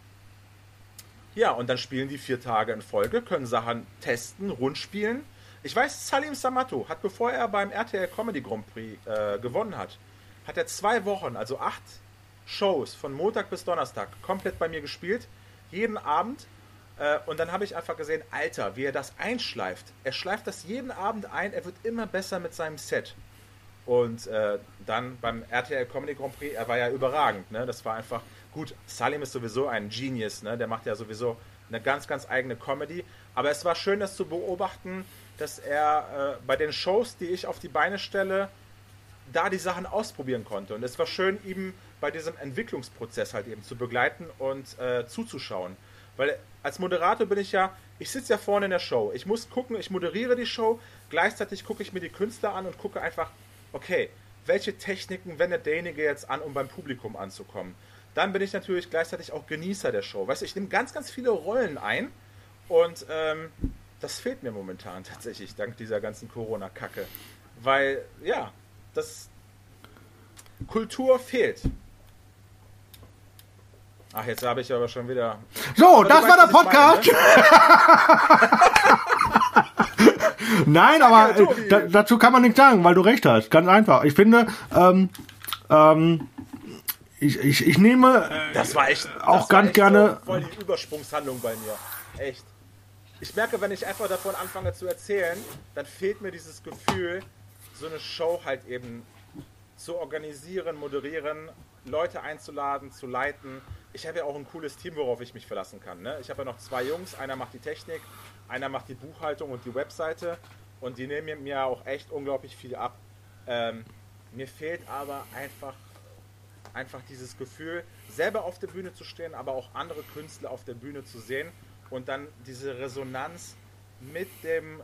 B: ja, und dann spielen die vier Tage in Folge, können Sachen testen, rund spielen. Ich weiß, Salim Samato hat, bevor er beim RTL Comedy Grand Prix äh, gewonnen hat, hat er zwei Wochen, also acht Shows von Montag bis Donnerstag komplett bei mir gespielt. Jeden Abend. Äh, und dann habe ich einfach gesehen, Alter, wie er das einschleift. Er schleift das jeden Abend ein, er wird immer besser mit seinem Set. Und äh, dann beim RTL Comedy Grand Prix, er war ja überragend. Ne? Das war einfach, Gut, Salim ist sowieso ein Genius, ne? der macht ja sowieso eine ganz, ganz eigene Comedy. Aber es war schön, das zu beobachten, dass er äh, bei den Shows, die ich auf die Beine stelle, da die Sachen ausprobieren konnte. Und es war schön, ihm bei diesem Entwicklungsprozess halt eben zu begleiten und äh, zuzuschauen. Weil als Moderator bin ich ja, ich sitze ja vorne in der Show. Ich muss gucken, ich moderiere die Show, gleichzeitig gucke ich mir die Künstler an und gucke einfach, okay, welche Techniken wendet derjenige jetzt an, um beim Publikum anzukommen? dann bin ich natürlich gleichzeitig auch Genießer der Show. Weißt du, ich nehme ganz, ganz viele Rollen ein und ähm, das fehlt mir momentan tatsächlich, dank dieser ganzen Corona-Kacke. Weil, ja, das Kultur fehlt. Ach, jetzt habe ich aber schon wieder.
A: So, das war der Podcast. Meine, ne? Nein, aber äh, dazu kann man nichts sagen, weil du recht hast. Ganz einfach. Ich finde, ähm, ähm, ich, ich, ich nehme
B: äh, das war echt,
A: auch ganz echt gerne.
B: So voll die Übersprungshandlung bei mir. Echt. Ich merke, wenn ich einfach davon anfange zu erzählen, dann fehlt mir dieses Gefühl, so eine Show halt eben zu organisieren, moderieren, Leute einzuladen, zu leiten. Ich habe ja auch ein cooles Team, worauf ich mich verlassen kann. Ne? Ich habe ja noch zwei Jungs, einer macht die Technik, einer macht die Buchhaltung und die Webseite und die nehmen mir auch echt unglaublich viel ab. Ähm, mir fehlt aber einfach einfach dieses Gefühl, selber auf der Bühne zu stehen, aber auch andere Künstler auf der Bühne zu sehen und dann diese Resonanz mit dem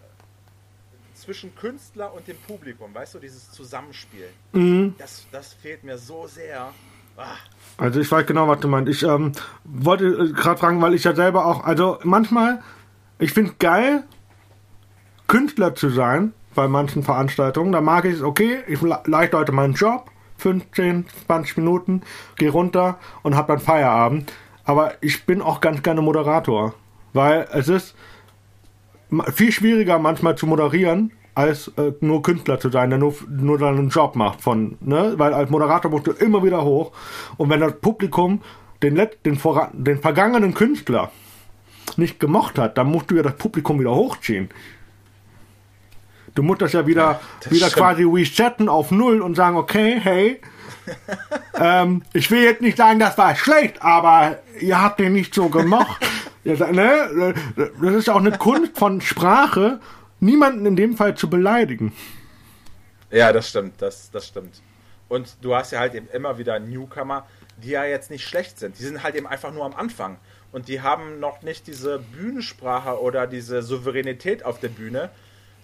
B: zwischen Künstler und dem Publikum, weißt du, dieses Zusammenspiel. Mhm. Das, das fehlt mir so sehr.
A: Also ich weiß genau, was du meinst. Ich ähm, wollte äh, gerade fragen, weil ich ja selber auch, also manchmal, ich finde geil, Künstler zu sein bei manchen Veranstaltungen. Da mag ich es, okay, ich leite heute meinen Job 15, 20 Minuten, gehe runter und habe dann Feierabend. Aber ich bin auch ganz gerne Moderator, weil es ist viel schwieriger manchmal zu moderieren, als äh, nur Künstler zu sein, der nur, nur seinen Job macht von, ne? Weil als Moderator musst du immer wieder hoch. Und wenn das Publikum den, Let den, den vergangenen Künstler nicht gemocht hat, dann musst du ja das Publikum wieder hochziehen. Du musst das ja wieder, ja, wieder quasi resetten auf Null und sagen, okay, hey, ähm, ich will jetzt nicht sagen, das war schlecht, aber ihr habt den nicht so gemacht. ne? Das ist auch eine Kunst von Sprache, niemanden in dem Fall zu beleidigen.
B: Ja, das stimmt, das, das stimmt. Und du hast ja halt eben immer wieder Newcomer, die ja jetzt nicht schlecht sind. Die sind halt eben einfach nur am Anfang. Und die haben noch nicht diese Bühnensprache oder diese Souveränität auf der Bühne,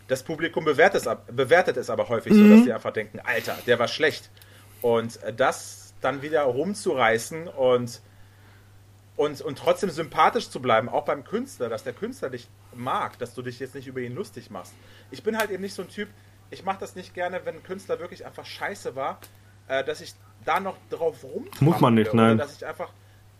B: das Publikum bewertet es, bewertet es aber häufig mhm. so, dass sie einfach denken, Alter, der war schlecht. Und äh, das dann wieder rumzureißen und, und, und trotzdem sympathisch zu bleiben, auch beim Künstler, dass der Künstler dich mag, dass du dich jetzt nicht über ihn lustig machst. Ich bin halt eben nicht so ein Typ, ich mache das nicht gerne, wenn ein Künstler wirklich einfach scheiße war, äh, dass ich da noch drauf rum
A: Muss man nicht, nein.
B: Dass ich einfach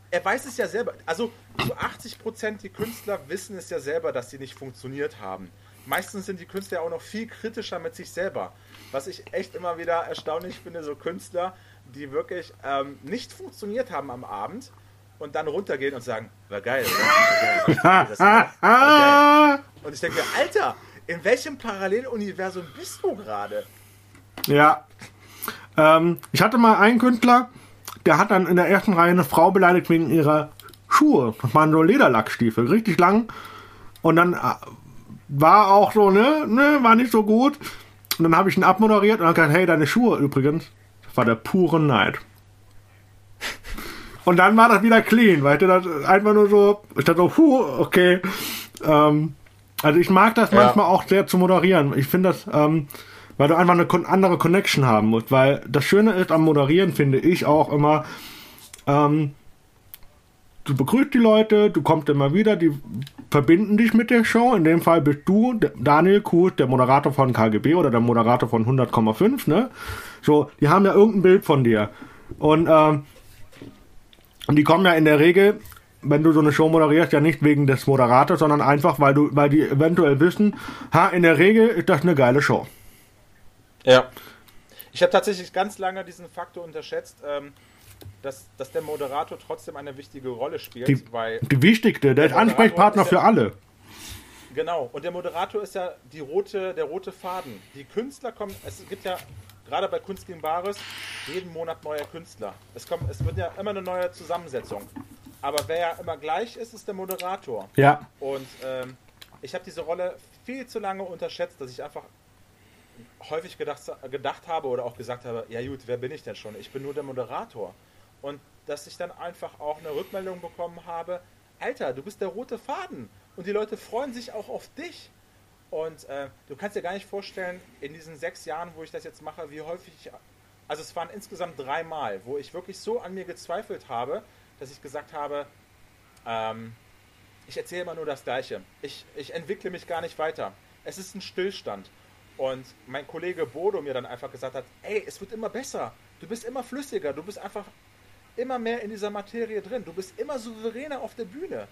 B: er weiß es ja selber. Also zu 80 Prozent die Künstler wissen es ja selber, dass sie nicht funktioniert haben meistens sind die Künstler auch noch viel kritischer mit sich selber. Was ich echt immer wieder erstaunlich finde, so Künstler, die wirklich ähm, nicht funktioniert haben am Abend und dann runtergehen und sagen, war geil, oder? War geil. War, geil. Und ich denke mir, Alter, in welchem Paralleluniversum bist du gerade?
A: Ja. Ähm, ich hatte mal einen Künstler, der hat dann in der ersten Reihe eine Frau beleidigt wegen ihrer Schuhe. Das waren so Lederlackstiefel, richtig lang. Und dann äh, war auch so, ne, ne, war nicht so gut. Und dann habe ich ihn abmoderiert und habe gesagt, hey, deine Schuhe übrigens, das war der pure Neid. Und dann war das wieder clean, weil das einfach nur so, ich dachte so, puh, okay. Ähm, also ich mag das ja. manchmal auch sehr zu moderieren. Ich finde das, ähm, weil du einfach eine andere Connection haben musst. Weil das Schöne ist am Moderieren, finde ich auch immer, ähm, du begrüßt die Leute, du kommst immer wieder, die verbinden dich mit der Show. In dem Fall bist du, Daniel Kuhs, der Moderator von KGB oder der Moderator von 100,5, ne? So, die haben ja irgendein Bild von dir. Und, ähm, die kommen ja in der Regel, wenn du so eine Show moderierst, ja nicht wegen des Moderators, sondern einfach, weil du, weil die eventuell wissen, ha, in der Regel ist das eine geile Show.
B: Ja. Ich habe tatsächlich ganz lange diesen Faktor unterschätzt. Ähm, dass, dass der Moderator trotzdem eine wichtige Rolle spielt.
A: Die, weil die wichtigste, der, der Ansprechpartner ist ja, für alle.
B: Genau, und der Moderator ist ja die rote, der rote Faden. Die Künstler kommen, es gibt ja gerade bei Kunst gegen Bares jeden Monat neue Künstler. Es, kommt, es wird ja immer eine neue Zusammensetzung. Aber wer ja immer gleich ist, ist der Moderator.
A: Ja.
B: Und ähm, ich habe diese Rolle viel zu lange unterschätzt, dass ich einfach häufig gedacht, gedacht habe oder auch gesagt habe, ja gut, wer bin ich denn schon? Ich bin nur der Moderator und dass ich dann einfach auch eine Rückmeldung bekommen habe, Alter, du bist der rote Faden und die Leute freuen sich auch auf dich. Und äh, du kannst dir gar nicht vorstellen, in diesen sechs Jahren, wo ich das jetzt mache, wie häufig ich, also es waren insgesamt dreimal, wo ich wirklich so an mir gezweifelt habe, dass ich gesagt habe, ähm, ich erzähle immer nur das Gleiche. Ich, ich entwickle mich gar nicht weiter. Es ist ein Stillstand. Und mein Kollege Bodo mir dann einfach gesagt hat, ey, es wird immer besser. Du bist immer flüssiger. Du bist einfach immer mehr in dieser Materie drin. Du bist immer souveräner auf der Bühne.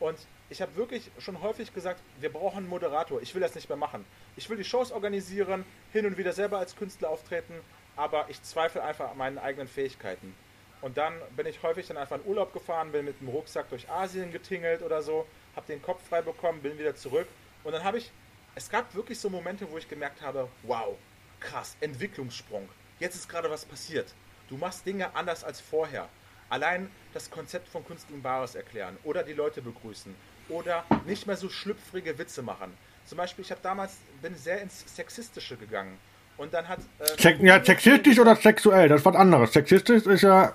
B: Und ich habe wirklich schon häufig gesagt, wir brauchen einen Moderator. Ich will das nicht mehr machen. Ich will die Shows organisieren, hin und wieder selber als Künstler auftreten, aber ich zweifle einfach an meinen eigenen Fähigkeiten. Und dann bin ich häufig dann einfach in Urlaub gefahren, bin mit dem Rucksack durch Asien getingelt oder so, habe den Kopf frei bekommen, bin wieder zurück. Und dann habe ich, es gab wirklich so Momente, wo ich gemerkt habe, wow, krass, Entwicklungssprung. Jetzt ist gerade was passiert. Du machst Dinge anders als vorher. Allein das Konzept von künstlichem Bares erklären oder die Leute begrüßen oder nicht mehr so schlüpfrige Witze machen. Zum Beispiel, ich habe damals bin sehr ins Sexistische gegangen und dann hat
A: äh, ja sexistisch oder sexuell, das ist was anderes. Sexistisch ist ja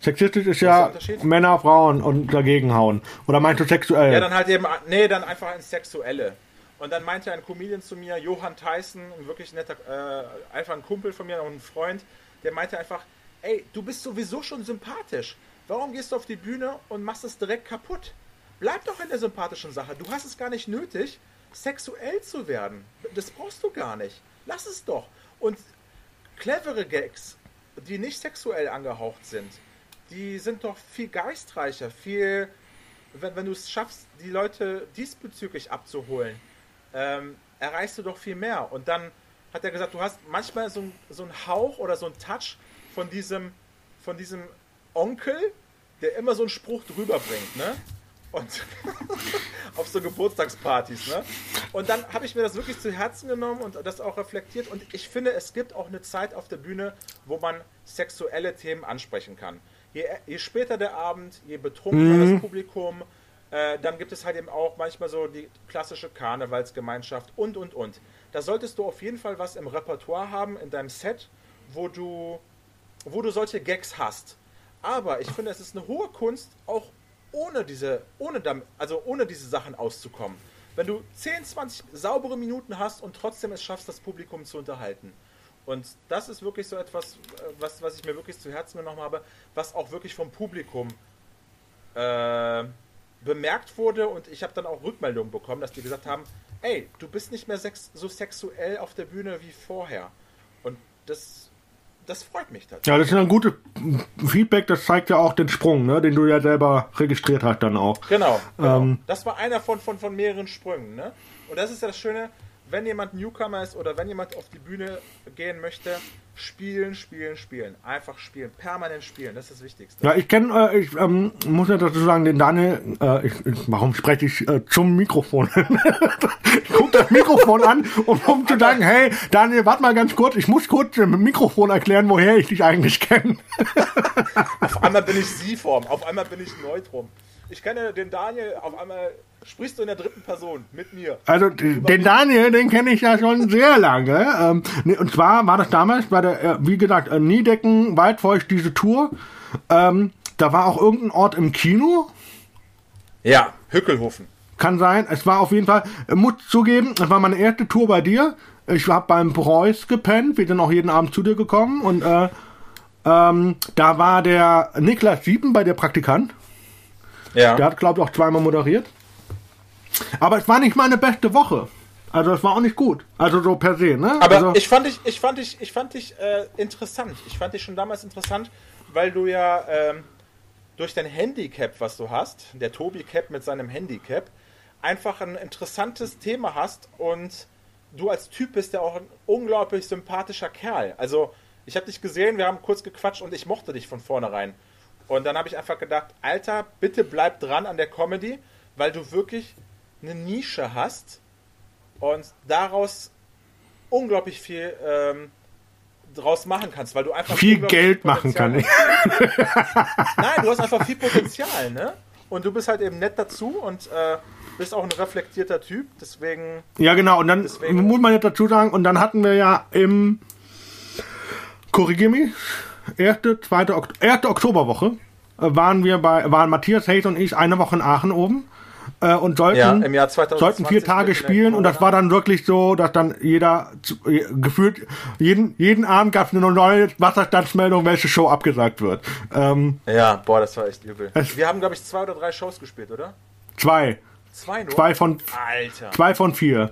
A: Sexistisch ist ja Männer, Frauen und dagegen hauen. Oder meinst du sexuell?
B: Ja, dann halt eben, nee, dann einfach ins Sexuelle. Und dann meinte ein Comedian zu mir, Johann Tyson, ein wirklich netter, äh, einfach ein Kumpel von mir und ein Freund, der meinte einfach, ey, du bist sowieso schon sympathisch. Warum gehst du auf die Bühne und machst es direkt kaputt? Bleib doch in der sympathischen Sache. Du hast es gar nicht nötig, sexuell zu werden. Das brauchst du gar nicht. Lass es doch. Und clevere Gags, die nicht sexuell angehaucht sind, die sind doch viel geistreicher, viel, wenn, wenn du es schaffst, die Leute diesbezüglich abzuholen, ähm, erreichst du doch viel mehr. Und dann hat er gesagt, du hast manchmal so, so einen Hauch oder so einen Touch von diesem, von diesem Onkel, der immer so einen Spruch drüber bringt, ne? Und auf so Geburtstagspartys, ne? Und dann habe ich mir das wirklich zu Herzen genommen und das auch reflektiert. Und ich finde, es gibt auch eine Zeit auf der Bühne, wo man sexuelle Themen ansprechen kann. Je, je später der Abend, je betrunkener mhm. das Publikum, äh, dann gibt es halt eben auch manchmal so die klassische Karnevalsgemeinschaft und, und, und. Da solltest du auf jeden Fall was im Repertoire haben, in deinem Set, wo du, wo du solche Gags hast. Aber ich finde, es ist eine hohe Kunst, auch ohne diese, ohne, also ohne diese Sachen auszukommen. Wenn du 10, 20 saubere Minuten hast und trotzdem es schaffst, das Publikum zu unterhalten. Und das ist wirklich so etwas, äh, was, was ich mir wirklich zu Herzen genommen habe, was auch wirklich vom Publikum äh, bemerkt wurde und ich habe dann auch Rückmeldungen bekommen, dass die gesagt haben, ey, du bist nicht mehr sex so sexuell auf der Bühne wie vorher. Und das, das freut mich tatsächlich.
A: Ja, das ist ein gutes Feedback, das zeigt ja auch den Sprung, ne, den du ja selber registriert hast dann auch.
B: Genau. genau. Ähm, das war einer von, von, von mehreren Sprüngen. Ne? Und das ist ja das Schöne, wenn jemand Newcomer ist oder wenn jemand auf die Bühne gehen möchte, spielen, spielen, spielen. Einfach spielen, permanent spielen, das ist das Wichtigste.
A: Ja, ich kenne, äh, ich ähm, muss ja dazu sagen, den Daniel, äh, ich, ich, warum spreche ich äh, zum Mikrofon? ich gucke das Mikrofon an, um, um zu sagen, hey, Daniel, warte mal ganz kurz, ich muss kurz dem Mikrofon erklären, woher ich dich eigentlich kenne.
B: auf einmal bin ich Sie-Form, auf einmal bin ich Neutrum. Ich kenne den Daniel, auf einmal sprichst du in der dritten Person mit mir.
A: Also den Daniel, den kenne ich ja schon sehr lange. Ähm, nee, und zwar war das damals bei der, äh, wie gesagt, äh, Niedecken, Waldfeucht, diese Tour. Ähm, da war auch irgendein Ort im Kino.
B: Ja, Hückelhofen.
A: Kann sein. Es war auf jeden Fall, äh, muss zugeben, es war meine erste Tour bei dir. Ich habe beim Preuß gepennt, wir sind auch jeden Abend zu dir gekommen und äh, ähm, da war der Niklas Sieben bei der Praktikant.
B: Ja.
A: Der hat, glaube ich, auch zweimal moderiert. Aber es war nicht meine beste Woche. Also es war auch nicht gut. Also so per se, ne?
B: Aber
A: also,
B: ich fand dich, ich fand dich, ich fand dich äh, interessant. Ich fand dich schon damals interessant, weil du ja ähm, durch dein Handicap, was du hast, der Tobi Cap mit seinem Handicap, einfach ein interessantes Thema hast und du als Typ bist ja auch ein unglaublich sympathischer Kerl. Also ich habe dich gesehen, wir haben kurz gequatscht und ich mochte dich von vornherein. Und dann habe ich einfach gedacht, Alter, bitte bleib dran an der Comedy, weil du wirklich eine Nische hast und daraus unglaublich viel ähm, draus machen kannst, weil du einfach
A: viel Geld machen kannst.
B: Nein, du hast einfach viel Potenzial, ne? Und du bist halt eben nett dazu und äh, bist auch ein reflektierter Typ, deswegen.
A: Ja, genau, und dann deswegen, muss man jetzt dazu sagen, und dann hatten wir ja im Korrigier mich, erste, zweite, erste Oktoberwoche äh, waren wir bei, waren Matthias Hayes und ich eine Woche in Aachen oben äh, und sollten,
B: ja, im Jahr 2020
A: sollten vier Tage spielen und das war dann wirklich so, dass dann jeder gefühlt jeden jeden Abend gab es eine neue Wasserstandsmeldung, welche Show abgesagt wird. Ähm,
B: ja, boah, das war echt übel. Wir haben glaube ich zwei oder drei Shows gespielt, oder?
A: Zwei.
B: Zwei nur.
A: Zwei von
B: Alter.
A: Zwei von vier.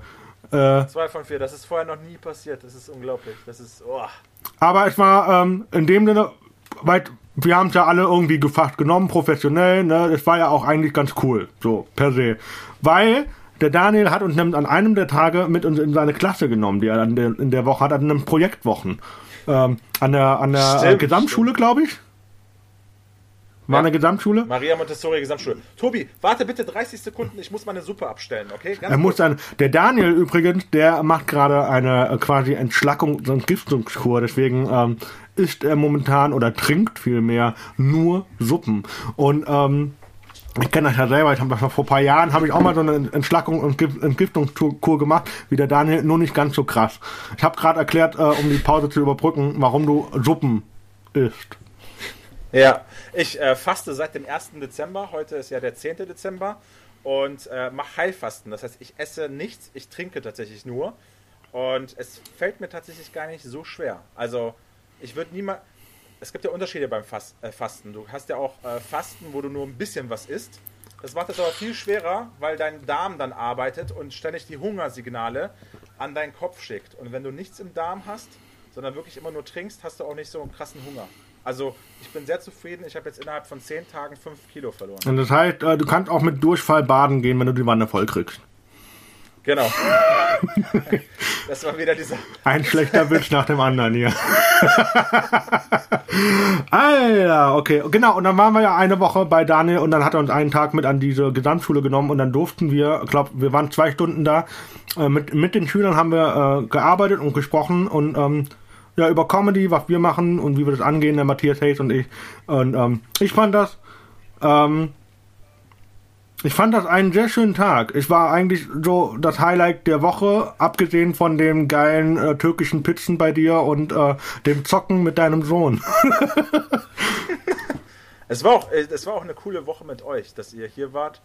B: Äh, zwei von vier. Das ist vorher noch nie passiert. Das ist unglaublich. Das ist. Oh.
A: Aber es war ähm, in dem Sinne, weil wir haben es ja alle irgendwie gefasst genommen, professionell, ne? Es war ja auch eigentlich ganz cool, so per se. Weil der Daniel hat uns nämlich an einem der Tage mit uns in seine Klasse genommen, die er in der, in der Woche hat, an einem Projektwochen. Ähm, an der, an der äh, Gesamtschule, glaube ich. War ja. eine Gesamtschule?
B: Maria Montessori Gesamtschule. Tobi, warte bitte 30 Sekunden, ich muss meine Suppe abstellen, okay?
A: Ganz er muss dann, der Daniel übrigens, der macht gerade eine äh, quasi Entschlackung, so Entgiftungskur, deswegen ähm, isst er momentan oder trinkt vielmehr nur Suppen. Und ähm, ich kenne das ja selber, ich habe das vor ein paar Jahren, habe ich auch mal so eine Entschlackung und Entgiftungskur gemacht, wie der Daniel, nur nicht ganz so krass. Ich habe gerade erklärt, äh, um die Pause zu überbrücken, warum du Suppen isst.
B: Ja, ich äh, faste seit dem 1. Dezember. Heute ist ja der 10. Dezember. Und äh, mache Heilfasten. Das heißt, ich esse nichts, ich trinke tatsächlich nur. Und es fällt mir tatsächlich gar nicht so schwer. Also, ich würde niemals. Es gibt ja Unterschiede beim Fas äh, Fasten. Du hast ja auch äh, Fasten, wo du nur ein bisschen was isst. Das macht es aber viel schwerer, weil dein Darm dann arbeitet und ständig die Hungersignale an deinen Kopf schickt. Und wenn du nichts im Darm hast, sondern wirklich immer nur trinkst, hast du auch nicht so einen krassen Hunger. Also ich bin sehr zufrieden. Ich habe jetzt innerhalb von zehn Tagen fünf Kilo verloren.
A: Und das heißt, äh, du kannst auch mit Durchfall baden gehen, wenn du die Wanne voll kriegst.
B: Genau. das war wieder dieser.
A: Ein schlechter Witz nach dem anderen hier. Alter, okay. Genau, und dann waren wir ja eine Woche bei Daniel und dann hat er uns einen Tag mit an diese Gesamtschule genommen und dann durften wir, ich glaube, wir waren zwei Stunden da. Äh, mit, mit den Schülern haben wir äh, gearbeitet und gesprochen und ähm, ja, über Comedy, was wir machen und wie wir das angehen, der Matthias Hayes und ich. Und ähm, ich fand das, ähm, ich fand das einen sehr schönen Tag. Ich war eigentlich so das Highlight der Woche, abgesehen von dem geilen äh, türkischen Pizzen bei dir und äh, dem Zocken mit deinem Sohn.
B: es, war auch, äh, es war auch eine coole Woche mit euch, dass ihr hier wart.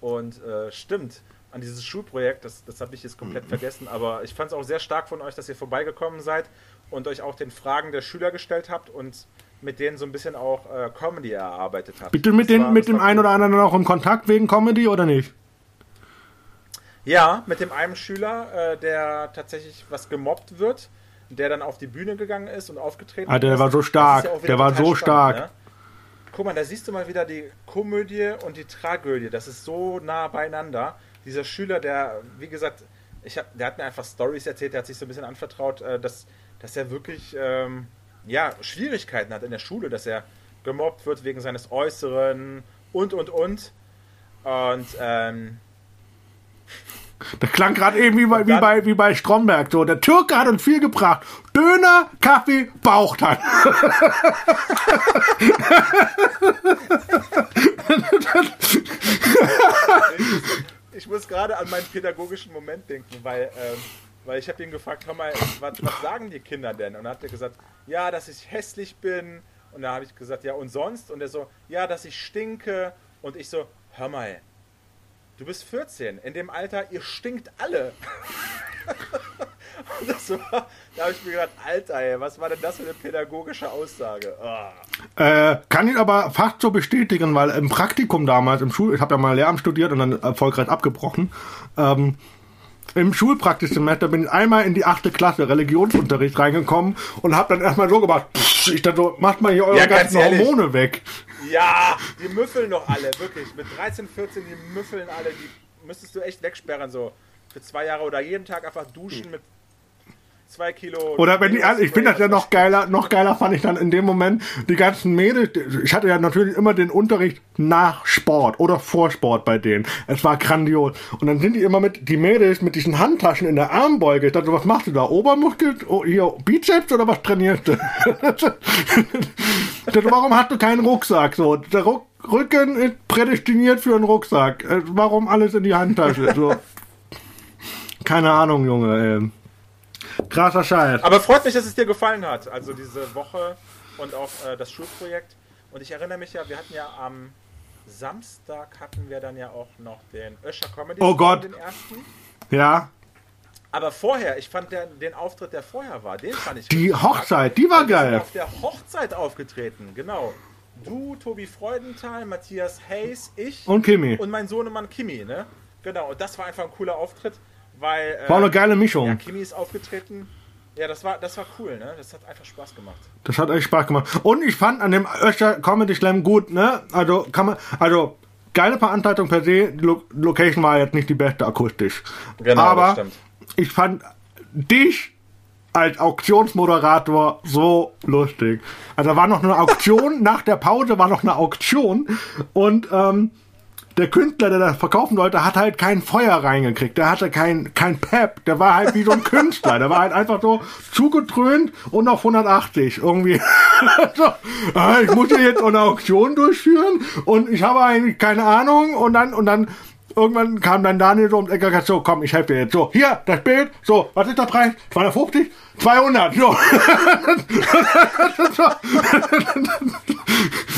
B: Und äh, stimmt, an dieses Schulprojekt, das, das habe ich jetzt komplett mhm. vergessen, aber ich fand es auch sehr stark von euch, dass ihr vorbeigekommen seid und euch auch den Fragen der Schüler gestellt habt und mit denen so ein bisschen auch äh, Comedy erarbeitet habt.
A: Bitte mit, den, war, mit dem einen oder anderen auch im Kontakt wegen Comedy oder nicht?
B: Ja, mit dem einen Schüler, äh, der tatsächlich was gemobbt wird, der dann auf die Bühne gegangen ist und aufgetreten
A: ah, der ist. war so stark. Ja der war so spannend, stark. Ne?
B: Guck mal, da siehst du mal wieder die Komödie und die Tragödie. Das ist so nah beieinander. Dieser Schüler, der, wie gesagt, ich hab, der hat mir einfach Stories erzählt, der hat sich so ein bisschen anvertraut, äh, dass dass er wirklich ähm, ja, Schwierigkeiten hat in der Schule, dass er gemobbt wird wegen seines Äußeren und und und. Und ähm,
A: Das klang gerade eben wie bei, wie, bei, wie bei Stromberg. So, der Türke hat uns viel gebracht. Döner, Kaffee, Bauchtanz.
B: ich muss gerade an meinen pädagogischen Moment denken, weil, ähm, weil ich habe ihn gefragt, hör mal, was, was sagen die Kinder denn? Und dann hat er gesagt, ja, dass ich hässlich bin. Und da habe ich gesagt, ja, und sonst? Und er so, ja, dass ich stinke. Und ich so, hör mal, du bist 14. In dem Alter, ihr stinkt alle. und das war, da habe ich mir gedacht, Alter, ey, was war denn das für eine pädagogische Aussage?
A: Oh. Äh, kann ich aber fast so bestätigen, weil im Praktikum damals, im Schul, ich habe ja mal Lehramt studiert und dann erfolgreich abgebrochen. Ähm, im Schulpraxissemester bin ich einmal in die achte Klasse Religionsunterricht reingekommen und habe dann erstmal so gemacht, pff, ich dachte so, macht mal hier eure ja, ganzen Hormone weg.
B: Ja, die müffeln doch alle, wirklich. Mit 13, 14, die müffeln alle, die müsstest du echt wegsperren, so für zwei Jahre oder jeden Tag einfach duschen mit zwei Kilo.
A: Oder wenn die, also ich finde das ja noch geiler, noch geiler fand ich dann in dem Moment die ganzen Mädels. Ich hatte ja natürlich immer den Unterricht nach Sport oder vor Sport bei denen. Es war grandios. Und dann sind die immer mit, die Mädels mit diesen Handtaschen in der Armbeuge. Ich dachte, was machst du da? Obermuskel? Oh, hier, Bizeps oder was trainierst du? warum hast du keinen Rucksack? So, der Ruck, Rücken ist prädestiniert für einen Rucksack. Äh, warum alles in die Handtasche? So. Keine Ahnung, Junge. Ey. Krasser Scheiß.
B: Aber freut mich, dass es dir gefallen hat. Also diese Woche und auch äh, das Schulprojekt. Und ich erinnere mich ja, wir hatten ja am Samstag hatten wir dann ja auch noch den Öscher Comedy.
A: Oh Gott.
B: Den ersten.
A: Ja.
B: Aber vorher, ich fand der, den Auftritt, der vorher war, den fand ich.
A: Die Hochzeit, die war geil.
B: Auf der Hochzeit aufgetreten, genau. Du, Tobi Freudenthal, Matthias Hayes, ich
A: und Kimi
B: und mein Sohnemann Kimi, ne? Genau. Und das war einfach ein cooler Auftritt. Weil,
A: äh, war eine geile Mischung. Ja,
B: Kimi ist aufgetreten. Ja, das war, das war cool, ne? Das hat einfach Spaß gemacht.
A: Das hat echt Spaß gemacht. Und ich fand an dem Öster Comedy Slam gut, ne? Also kann man, also geile Veranstaltung per se. Die Location war jetzt nicht die beste akustisch. Genau, Aber ich fand dich als Auktionsmoderator so lustig. Also war noch eine Auktion, nach der Pause war noch eine Auktion und ähm, der Künstler, der das verkaufen wollte, hat halt kein Feuer reingekriegt. Der hatte kein, kein Pep. Der war halt wie so ein Künstler. Der war halt einfach so zugetrönt und auf 180 irgendwie. so, ah, ich muss hier jetzt eine Auktion durchführen und ich habe eigentlich keine Ahnung und dann, und dann, irgendwann kam dann Daniel so und so, komm, ich helfe dir jetzt. So, hier, das Bild. So, was ist der Preis? 250? 200. So.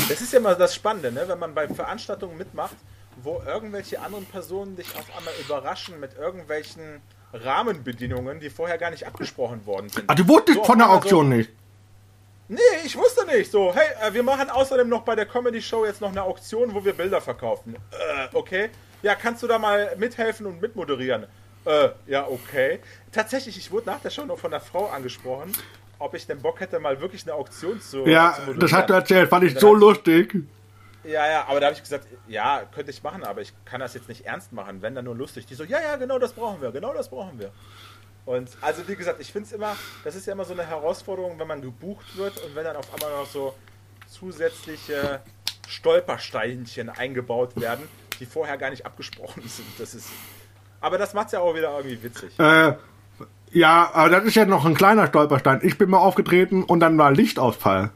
B: das ist ja mal das Spannende, ne? wenn man bei Veranstaltungen mitmacht wo irgendwelche anderen Personen dich auf einmal überraschen mit irgendwelchen Rahmenbedingungen, die vorher gar nicht abgesprochen worden sind.
A: Ah, du wusstest so von der Auktion so, nicht?
B: Nee, ich wusste nicht. So, hey, äh, wir machen außerdem noch bei der Comedy Show jetzt noch eine Auktion, wo wir Bilder verkaufen. Äh, okay. Ja, kannst du da mal mithelfen und mitmoderieren? Äh, ja, okay. Tatsächlich, ich wurde nach der Show noch von der Frau angesprochen, ob ich denn Bock hätte, mal wirklich eine Auktion zu.
A: Ja, zu das hat er erzählt, fand ich so lustig.
B: Ja, ja, aber da habe ich gesagt, ja, könnte ich machen, aber ich kann das jetzt nicht ernst machen, wenn dann nur lustig. Die so, ja, ja, genau das brauchen wir, genau das brauchen wir. Und also wie gesagt, ich finde es immer, das ist ja immer so eine Herausforderung, wenn man gebucht wird und wenn dann auf einmal noch so zusätzliche Stolpersteinchen eingebaut werden, die vorher gar nicht abgesprochen sind. Das ist. Aber das macht es ja auch wieder irgendwie witzig.
A: Äh, ja, aber das ist ja noch ein kleiner Stolperstein. Ich bin mal aufgetreten und dann war Lichtausfall.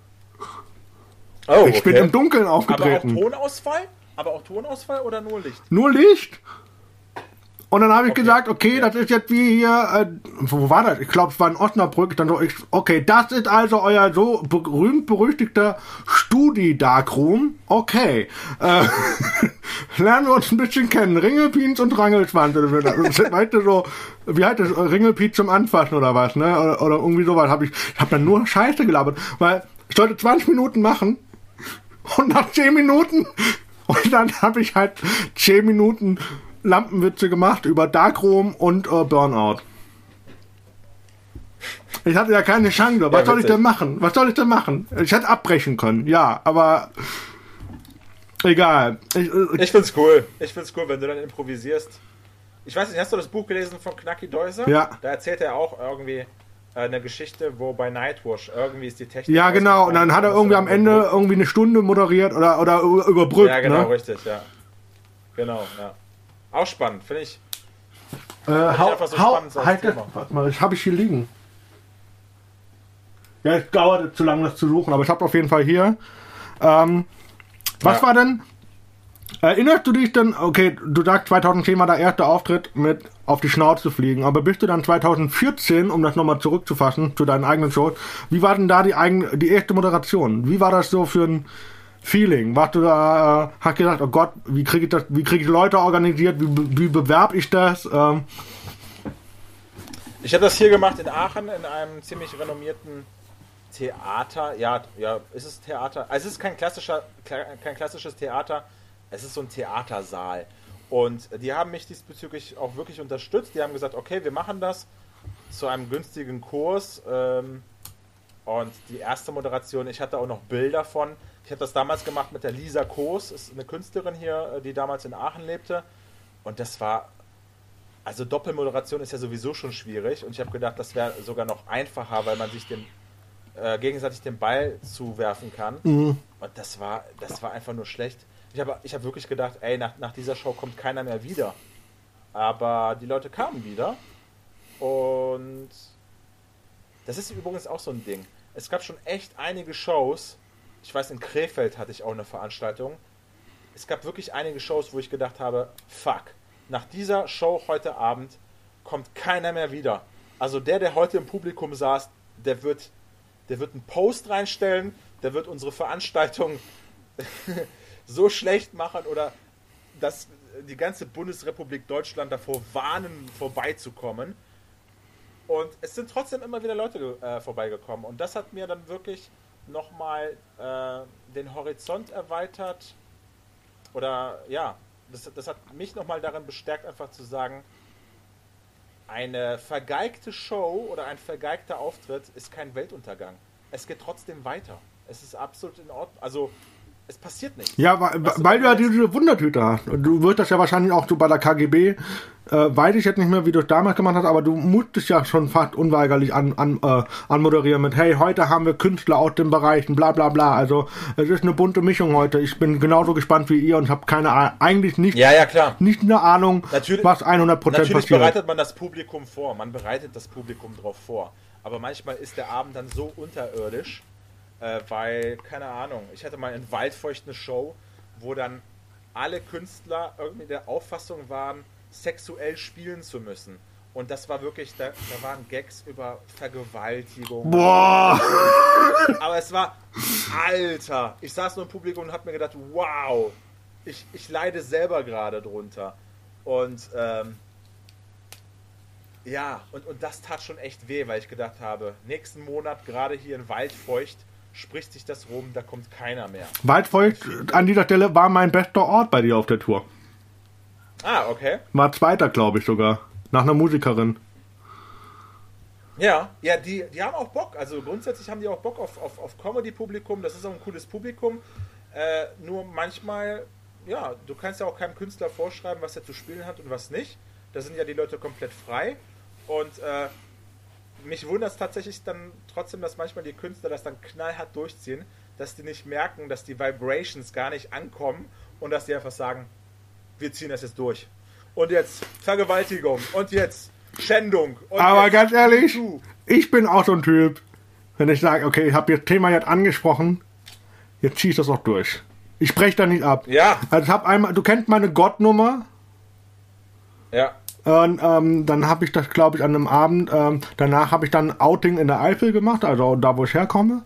A: Oh, ich okay. bin im Dunkeln aufgetreten.
B: Aber auch Tonausfall? Aber auch Tonausfall oder nur Licht?
A: Nur Licht. Und dann habe ich okay. gesagt, okay, ja. das ist jetzt wie hier, äh, wo war das? Ich glaube, es war in Osnabrück. Dann so, ich, okay, das ist also euer so berühmt berüchtigter Studi-Darkroom. Okay. Äh, lernen wir uns ein bisschen kennen. Ringelpins und Rangelschwanz. weißt du, so, wie heißt das? Ringelpiez zum Anfassen oder was, ne? Oder, oder irgendwie sowas. Hab ich, ich habe dann nur Scheiße gelabert. Weil ich sollte 20 Minuten machen und nach 10 Minuten und dann habe ich halt 10 Minuten Lampenwitze gemacht über Darkroom und äh, Burnout. Ich hatte ja keine Chance. Was ja, soll ich denn machen? Was soll ich denn machen? Ich hätte abbrechen können, ja, aber egal.
B: Ich, äh, ich find's cool. Ich find's cool, wenn du dann improvisierst. Ich weiß nicht, hast du das Buch gelesen von Knacki Deuser?
A: Ja.
B: Da erzählt er auch irgendwie, eine Geschichte, wo bei Nightwash irgendwie ist die Technik.
A: Ja, genau. Und dann hat er irgendwie am Ende irgendwie eine Stunde moderiert oder, oder überbrückt.
B: Ja, genau,
A: ne?
B: richtig, ja. Genau, ja. Auch spannend, finde ich.
A: Äh, hau, so hau, halt das, warte mal, das habe ich hier liegen. Ja, es dauert zu lange, das zu suchen, aber ich habe auf jeden Fall hier. Ähm, was ja. war denn? Erinnerst du dich denn, okay, du sagst 2010 war der erste Auftritt mit auf die Schnauze fliegen, aber bist du dann 2014, um das nochmal zurückzufassen, zu deinen eigenen Shows, wie war denn da die, eigen, die erste Moderation? Wie war das so für ein Feeling? Warst du da, äh, hast gesagt, oh Gott, wie kriege ich das, wie kriege ich Leute organisiert, wie, wie bewerb ich das? Ähm,
B: ich habe das hier gemacht in Aachen in einem ziemlich renommierten Theater. Ja, ja, ist es Theater? Also es ist kein klassischer, kein klassisches Theater. Es ist so ein Theatersaal. Und die haben mich diesbezüglich auch wirklich unterstützt. Die haben gesagt, okay, wir machen das zu einem günstigen Kurs. Ähm, und die erste Moderation, ich hatte auch noch Bilder von. Ich habe das damals gemacht mit der Lisa Koos, ist eine Künstlerin hier, die damals in Aachen lebte. Und das war, also Doppelmoderation ist ja sowieso schon schwierig. Und ich habe gedacht, das wäre sogar noch einfacher, weil man sich den äh, gegenseitig den Ball zuwerfen kann. Mhm. Und das war, das war einfach nur schlecht. Ich habe ich hab wirklich gedacht, ey, nach, nach dieser Show kommt keiner mehr wieder. Aber die Leute kamen wieder. Und das ist übrigens auch so ein Ding. Es gab schon echt einige Shows. Ich weiß, in Krefeld hatte ich auch eine Veranstaltung. Es gab wirklich einige Shows, wo ich gedacht habe, fuck, nach dieser Show heute Abend kommt keiner mehr wieder. Also der, der heute im Publikum saß, der wird der wird einen Post reinstellen, der wird unsere Veranstaltung so schlecht machen oder dass die ganze Bundesrepublik Deutschland davor warnen, vorbeizukommen. Und es sind trotzdem immer wieder Leute äh, vorbeigekommen. Und das hat mir dann wirklich nochmal äh, den Horizont erweitert. Oder ja, das, das hat mich nochmal darin bestärkt, einfach zu sagen, eine vergeigte Show oder ein vergeigter Auftritt ist kein Weltuntergang. Es geht trotzdem weiter. Es ist absolut in Ordnung. Also, es passiert nichts.
A: Ja, weil, weil du ja diese Wundertüte hast. Und du wirst das ja wahrscheinlich auch so bei der KGB äh, weiß ich jetzt nicht mehr, wie du es damals gemacht hast, aber du musstest ja schon fast unweigerlich an, an, äh, anmoderieren mit, hey, heute haben wir Künstler aus den Bereichen, bla bla bla. Also es ist eine bunte Mischung heute. Ich bin genauso gespannt wie ihr und habe keine Ahnung, eigentlich nicht,
B: ja, ja, klar.
A: nicht eine Ahnung,
B: natürlich,
A: was 100%
B: natürlich
A: passiert.
B: Natürlich bereitet man das Publikum vor, man bereitet das Publikum drauf vor. Aber manchmal ist der Abend dann so unterirdisch, äh, weil, keine Ahnung, ich hatte mal in Waldfeucht eine Show, wo dann alle Künstler irgendwie der Auffassung waren, sexuell spielen zu müssen. Und das war wirklich, da, da waren Gags über Vergewaltigung.
A: Boah!
B: Aber es war, Alter! Ich saß nur im Publikum und hab mir gedacht, wow! Ich, ich leide selber gerade drunter. Und ähm, ja, und, und das tat schon echt weh, weil ich gedacht habe, nächsten Monat, gerade hier in Waldfeucht, spricht sich das rum, da kommt keiner mehr.
A: Waldfeucht an dieser Stelle war mein bester Ort bei dir auf der Tour.
B: Ah, okay.
A: War zweiter, glaube ich sogar. Nach einer Musikerin.
B: Ja, ja, die, die haben auch Bock. Also grundsätzlich haben die auch Bock auf, auf, auf Comedy-Publikum. Das ist auch ein cooles Publikum. Äh, nur manchmal, ja, du kannst ja auch keinem Künstler vorschreiben, was er zu spielen hat und was nicht. Da sind ja die Leute komplett frei. Und äh, mich wundert es tatsächlich dann trotzdem, dass manchmal die Künstler das dann knallhart durchziehen, dass die nicht merken, dass die Vibrations gar nicht ankommen und dass die einfach sagen, wir ziehen das jetzt durch. Und jetzt Vergewaltigung und jetzt Schändung.
A: Aber ganz ehrlich, ich bin auch so ein Typ, wenn ich sage, okay, ich habe das Thema jetzt angesprochen, jetzt ziehe ich das auch durch. Ich spreche da nicht ab.
B: Ja.
A: Also ich habe einmal, du kennst meine Gottnummer.
B: Ja.
A: Und ähm, dann habe ich das, glaube ich, an einem Abend, ähm, danach habe ich dann Outing in der Eifel gemacht, also da, wo ich herkomme.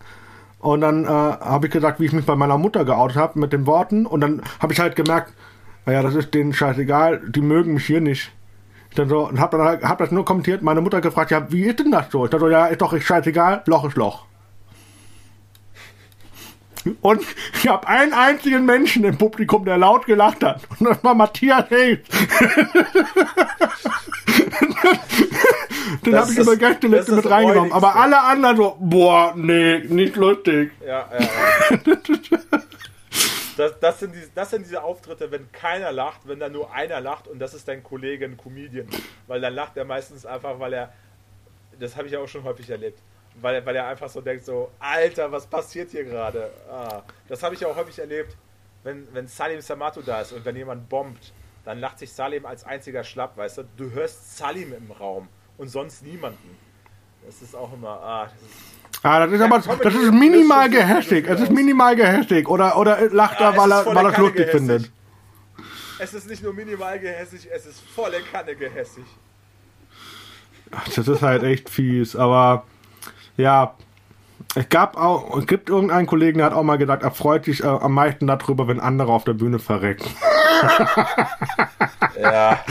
A: Und dann äh, habe ich gesagt, wie ich mich bei meiner Mutter geoutet habe mit den Worten. Und dann habe ich halt gemerkt, naja, das ist denen scheißegal, die mögen mich hier nicht. Ich dann so, und hab dann halt, hab das nur kommentiert, meine Mutter gefragt, ja, wie ist denn das so? Ich dann so, ja, ist doch scheißegal, Loch ist Loch. Und ich habe einen einzigen Menschen im Publikum, der laut gelacht hat. Und das war Matthias Hayes. Den habe ich über Gästeliste mit reingenommen. Aber alle anderen so, boah, nee, nicht lustig.
B: Ja, ja. ja. Das, das, sind die, das sind diese Auftritte, wenn keiner lacht, wenn da nur einer lacht und das ist dein Kollege, ein Comedian. Weil dann lacht er meistens einfach, weil er, das habe ich ja auch schon häufig erlebt, weil, weil er einfach so denkt, so, Alter, was passiert hier gerade? Ah, das habe ich auch häufig erlebt, wenn, wenn Salim Samatu da ist und wenn jemand bombt, dann lacht sich Salim als einziger schlapp, weißt du? Du hörst Salim im Raum und sonst niemanden. Das ist auch immer, ah, das ist,
A: Ah, das ist aber, das ist minimal gehässig. Es ist minimal gehässig. Oder, oder lacht
B: Ja,
A: er, weil er, weil er es lustig
B: gehässig.
A: findet.
B: es ist nicht nur minimal gehässig, es ist volle Kanne gehässig.
A: Ach, das ist halt echt fies. Aber, ja. Es gab auch, es gibt irgendeinen Kollegen, der hat auch mal gesagt, er freut sich äh, am meisten darüber, wenn andere auf der Bühne verrecken.
B: Ja,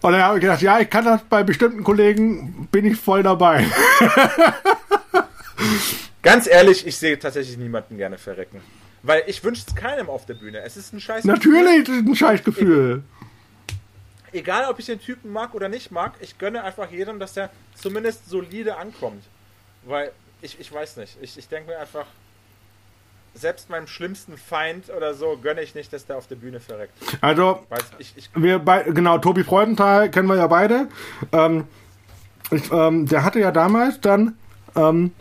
A: Und dann habe ich gedacht, ja, ich kann das bei bestimmten Kollegen, bin ich voll dabei.
B: ganz ehrlich, ich sehe tatsächlich niemanden gerne verrecken. Weil ich wünsche es keinem auf der Bühne. Es ist ein scheiß
A: Natürlich, das ist ein Scheißgefühl.
B: egal ob ich den Typen mag oder nicht mag, ich gönne einfach jedem, dass er zumindest solide ankommt. Weil ich, ich weiß nicht, ich, ich denke mir einfach, selbst meinem schlimmsten Feind oder so gönne ich nicht, dass der auf der Bühne verreckt.
A: Also,
B: ich, ich,
A: wir bei, genau, Tobi Freudenthal kennen wir ja beide. Ähm, ich, ähm, der hatte ja damals dann ähm,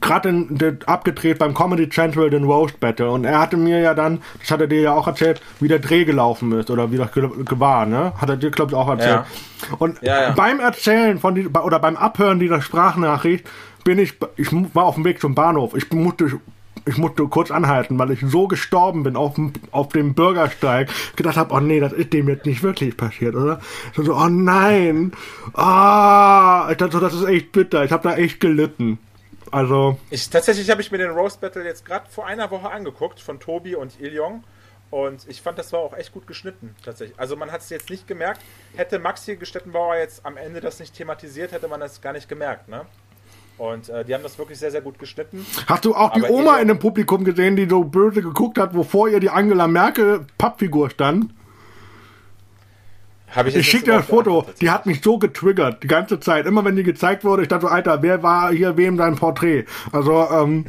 A: gerade abgedreht beim Comedy Central den Roast Battle und er hatte mir ja dann, das hat er dir ja auch erzählt, wie der Dreh gelaufen ist oder wie das war, ne? Hat er dir, glaube ich, auch erzählt.
B: Ja.
A: Und
B: Ja, ja.
A: beim Erzählen von die, oder beim Abhören dieser Sprachnachricht bin ich, ich war auf dem Weg zum Bahnhof. Ich musste ich musste kurz anhalten, weil ich so gestorben bin auf, dem- auf dem Bürgersteig, gedacht habe, oh nee, das ist dem jetzt nicht wirklich passiert, oder? So, so oh nein, ah, ich dachte, so, das ist echt bitter, ich habe da echt gelitten. Also,
B: ich tatsächlich habe ich mir den Roast Battle jetzt gerade vor einer Woche angeguckt von Tobi und Ilyong. Und ich fand, das war auch echt gut geschnitten, tatsächlich. Also man hat es jetzt nicht gemerkt. Hätte Maxi Gestettenbauer jetzt am Ende das nicht thematisiert, hätte man das gar nicht gemerkt, ne? Und äh, die haben das wirklich sehr, sehr gut geschnitten.
A: hast du auch die
B: Aber
A: Oma
B: ihr-
A: in dem Publikum gesehen, die so böse geguckt hat, wovor ihr die Angela Merkel Pappfigur stand?
B: Habe
A: Ich
B: jetzt
A: schicke dir das Foto,
B: geachtet,
A: die hat mich so getriggert, die ganze Zeit. Immer wenn die gezeigt wurde, ich dachte so, Alter, wer war hier wem dein Porträt? Also, ähm,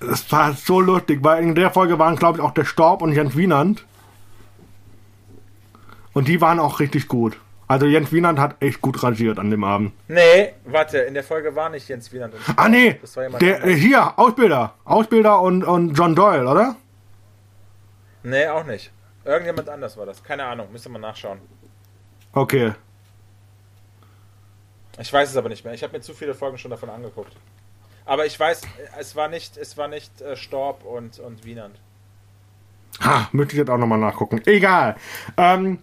A: es war so lustig, weil in der Folge waren, glaube ich, auch der Storb und Jens Wienand. Und die waren auch richtig gut. Also Jens Wienand hat echt gut rasiert an dem Abend.
B: Nee, warte, in der Folge war nicht Jens Wieland. Und
A: Ah nee,
B: Das war jemand
A: der, hier, Ausbilder. Ausbilder und, und John Doyle, oder?
B: Nee, auch nicht. Irgendjemand anders war das. Keine Ahnung, müsste man nachschauen.
A: Okay.
B: Ich weiß es aber nicht mehr. Ich habe mir zu viele Folgen schon davon angeguckt. Aber ich weiß, es war nicht, es war nicht äh, Storb und, und Wienand.
A: Ha, müsste ich jetzt auch nochmal nachgucken. Egal. Ähm,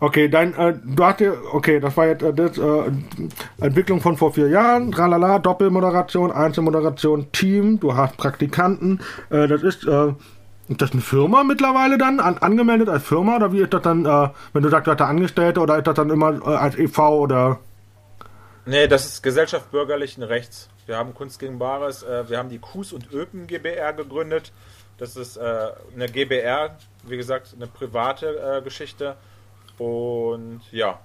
A: okay, dein, äh, du hattest, okay, das war jetzt äh, das, äh, Entwicklung von vor vier Jahren, tralala, Doppelmoderation, Einzelmoderation, Team, du hast Praktikanten, äh, das ist, äh, ist das eine Firma mittlerweile dann, an, angemeldet als Firma, oder wie ist das dann, äh, wenn du sagst, du hast da Angestellte, oder ist das dann immer äh, als e.V. oder,
B: Nee, das ist Gesellschaft bürgerlichen Rechts. Wir haben Kunst gegen Bares, äh, wir haben die Kus und Öpen GBR gegründet. Das ist äh, eine GBR, wie gesagt, eine private äh, Geschichte. Und ja,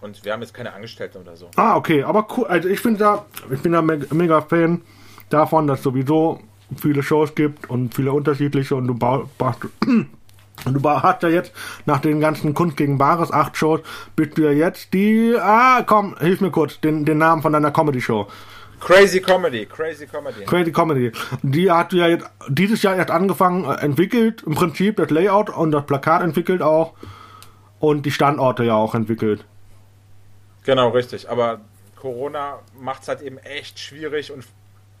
B: und wir haben jetzt keine Angestellten oder so.
A: ah, okay, aber cool, also ich finde da, ich bin da me mega Fan davon, dass sowieso viele Shows gibt und viele unterschiedliche und du baust, und du hast ja jetzt nach den ganzen Kunst gegen Bares acht Shows, bist du ja jetzt die, ah, komm, hilf mir kurz, den, den Namen von deiner Comedy-Show.
B: Crazy Comedy, Crazy Comedy.
A: Crazy Comedy. Die hat ja jetzt dieses Jahr erst angefangen, äh, entwickelt, im Prinzip das Layout und das Plakat entwickelt auch und die Standorte ja auch entwickelt.
B: Genau, richtig. Aber Corona macht es halt eben echt schwierig und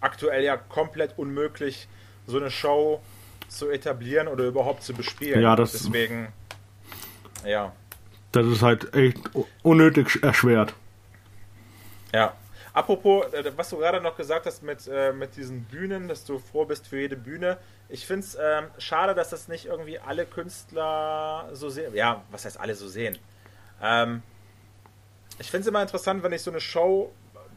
B: aktuell ja komplett unmöglich, so eine Show zu etablieren oder überhaupt zu bespielen.
A: Ja, das-
B: Deswegen, ja,
A: Das ist halt echt unnötig erschwert.
B: ja. Apropos, äh, was du gerade noch gesagt hast mit, äh, mit diesen Bühnen, dass du froh bist für jede Bühne. Ich finde es ähm, schade, dass das nicht irgendwie alle Künstler so sehen. Ja, was heißt alle so sehen? Ähm, ich finde es immer interessant, wenn ich so eine Show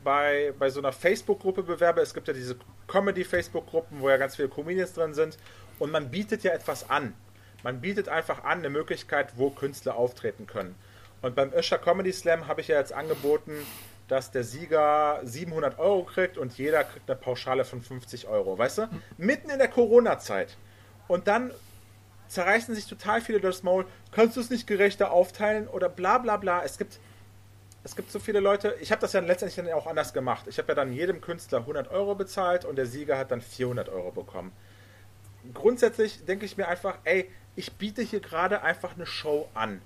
B: bei, bei so einer Facebook-Gruppe bewerbe. Es gibt ja diese Comedy-Facebook-Gruppen, wo ja ganz viele Comedians drin sind. Und man bietet ja etwas an. Man bietet einfach an eine Möglichkeit, wo Künstler auftreten können. Und beim Öscher Comedy Slam habe ich ja jetzt angeboten, dass der Sieger 700 Euro kriegt und jeder kriegt eine Pauschale von 50 Euro. Weißt du? Mitten in der Corona-Zeit. Und dann zerreißen sich total viele das Maul. Kannst du es nicht gerechter aufteilen oder bla bla bla. Es gibt es gibt so viele Leute, ich habe das ja letztendlich dann auch anders gemacht. Ich habe ja dann jedem Künstler 100 Euro bezahlt und der Sieger hat dann 400 Euro bekommen. grundsätzlich denke ich mir einfach, ey, ich biete hier gerade einfach eine Show an.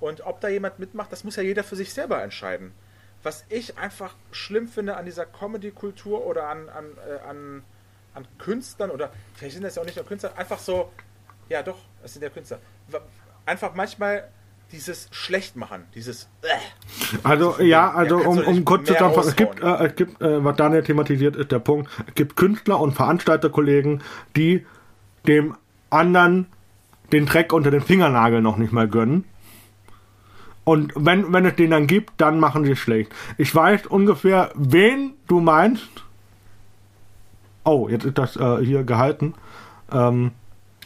B: Und ob da jemand mitmacht, das muss ja jeder für sich selber entscheiden. Was ich einfach schlimm finde an dieser Comedy-Kultur oder an, an, äh, an, an Künstlern oder vielleicht sind das ja auch nicht nur Künstler, einfach so, ja doch, das sind ja Künstler. Einfach manchmal dieses Schlechtmachen, dieses. Äh,
A: also ja, also um, um kurz zu sagen, es gibt, äh, es gibt äh, was Daniel thematisiert, ist der Punkt, es gibt Künstler und Veranstalterkollegen, die dem anderen den Dreck unter den Fingernagel noch nicht mal gönnen. Und wenn, wenn es den dann gibt, dann machen sie es schlecht. Ich weiß ungefähr, wen du meinst. Oh, jetzt ist das äh, hier gehalten. Ähm,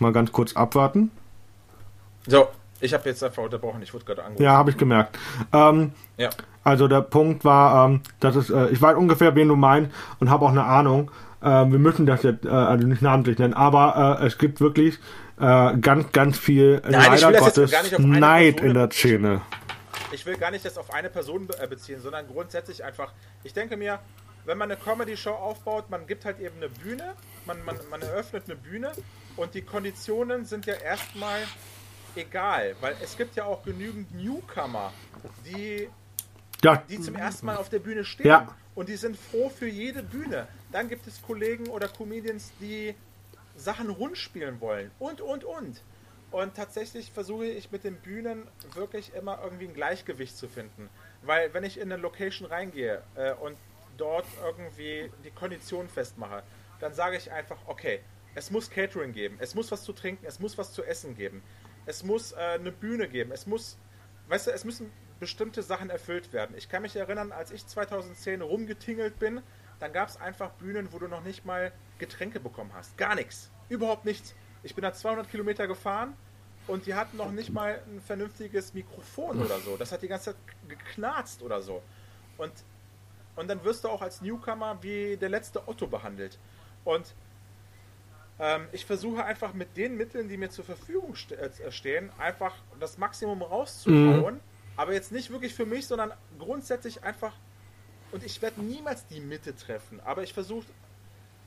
A: mal ganz kurz abwarten.
B: So, ich habe jetzt einfach unterbrochen. Ich wurde gerade angerufen.
A: Ja, habe ich gemerkt. Ähm, ja. Also der Punkt war, ähm, dass es, äh, ich weiß ungefähr, wen du meinst und habe auch eine Ahnung. Äh, wir müssen das jetzt äh, also nicht namentlich nennen, aber äh, es gibt wirklich äh, ganz, ganz viel
B: Nein, leider Gottes
A: Neid in der Szene.
B: Ich will gar nicht das auf eine Person äh, beziehen, sondern grundsätzlich einfach. Ich denke mir, wenn man eine Comedy-Show aufbaut, man gibt halt eben eine Bühne, man, man, man eröffnet eine Bühne und die Konditionen sind ja erstmal egal, weil es gibt ja auch genügend Newcomer, die, ja. die zum ersten Mal auf der Bühne stehen. Ja. Und die sind froh für jede Bühne. Dann gibt es Kollegen oder Comedians, die Sachen rund spielen wollen. Und, und, und. Und tatsächlich versuche ich mit den Bühnen wirklich immer irgendwie ein Gleichgewicht zu finden. Weil wenn ich in eine Location reingehe äh, und dort irgendwie die Konditionen festmache, dann sage ich einfach, okay, es muss Catering geben, es muss was zu trinken, es muss was zu essen geben, es muss äh, eine Bühne geben, es muss, weißt du, es müssen bestimmte Sachen erfüllt werden. Ich kann mich erinnern, als ich 2010 rumgetingelt bin, dann gab es einfach Bühnen, wo du noch nicht mal Getränke bekommen hast. Gar nichts. Überhaupt nichts. Ich bin da 200 Kilometer gefahren und die hatten noch nicht mal ein vernünftiges Mikrofon oder so. Das hat die ganze Zeit geknarzt oder so. Und, und dann wirst du auch als Newcomer wie der letzte Otto behandelt. Und ähm, ich versuche einfach mit den Mitteln, die mir zur Verfügung ste äh, stehen, einfach das Maximum rauszuhauen. Mhm. Aber jetzt nicht wirklich für mich, sondern grundsätzlich einfach. Und ich werde niemals die Mitte treffen. Aber ich versuche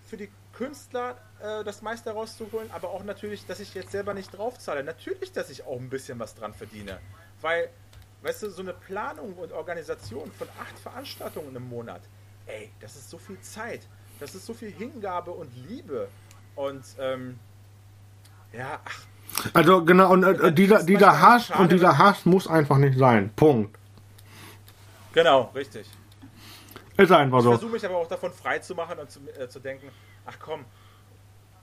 B: für die Künstler äh, das meiste rauszuholen, aber auch natürlich, dass ich jetzt selber nicht draufzahle. Natürlich, dass ich auch ein bisschen was dran verdiene. Weil, weißt du, so eine Planung und Organisation von acht Veranstaltungen im Monat, ey, das ist so viel Zeit. Das ist so viel Hingabe und Liebe. Und ähm, ja, ach.
A: Also genau, und äh, dieser, dieser Hass und dieser Hass muss einfach nicht sein. Punkt.
B: Genau, richtig.
A: Ist einfach so.
B: Ich versuche mich aber auch davon frei zu machen und zu, äh, zu denken, ach komm,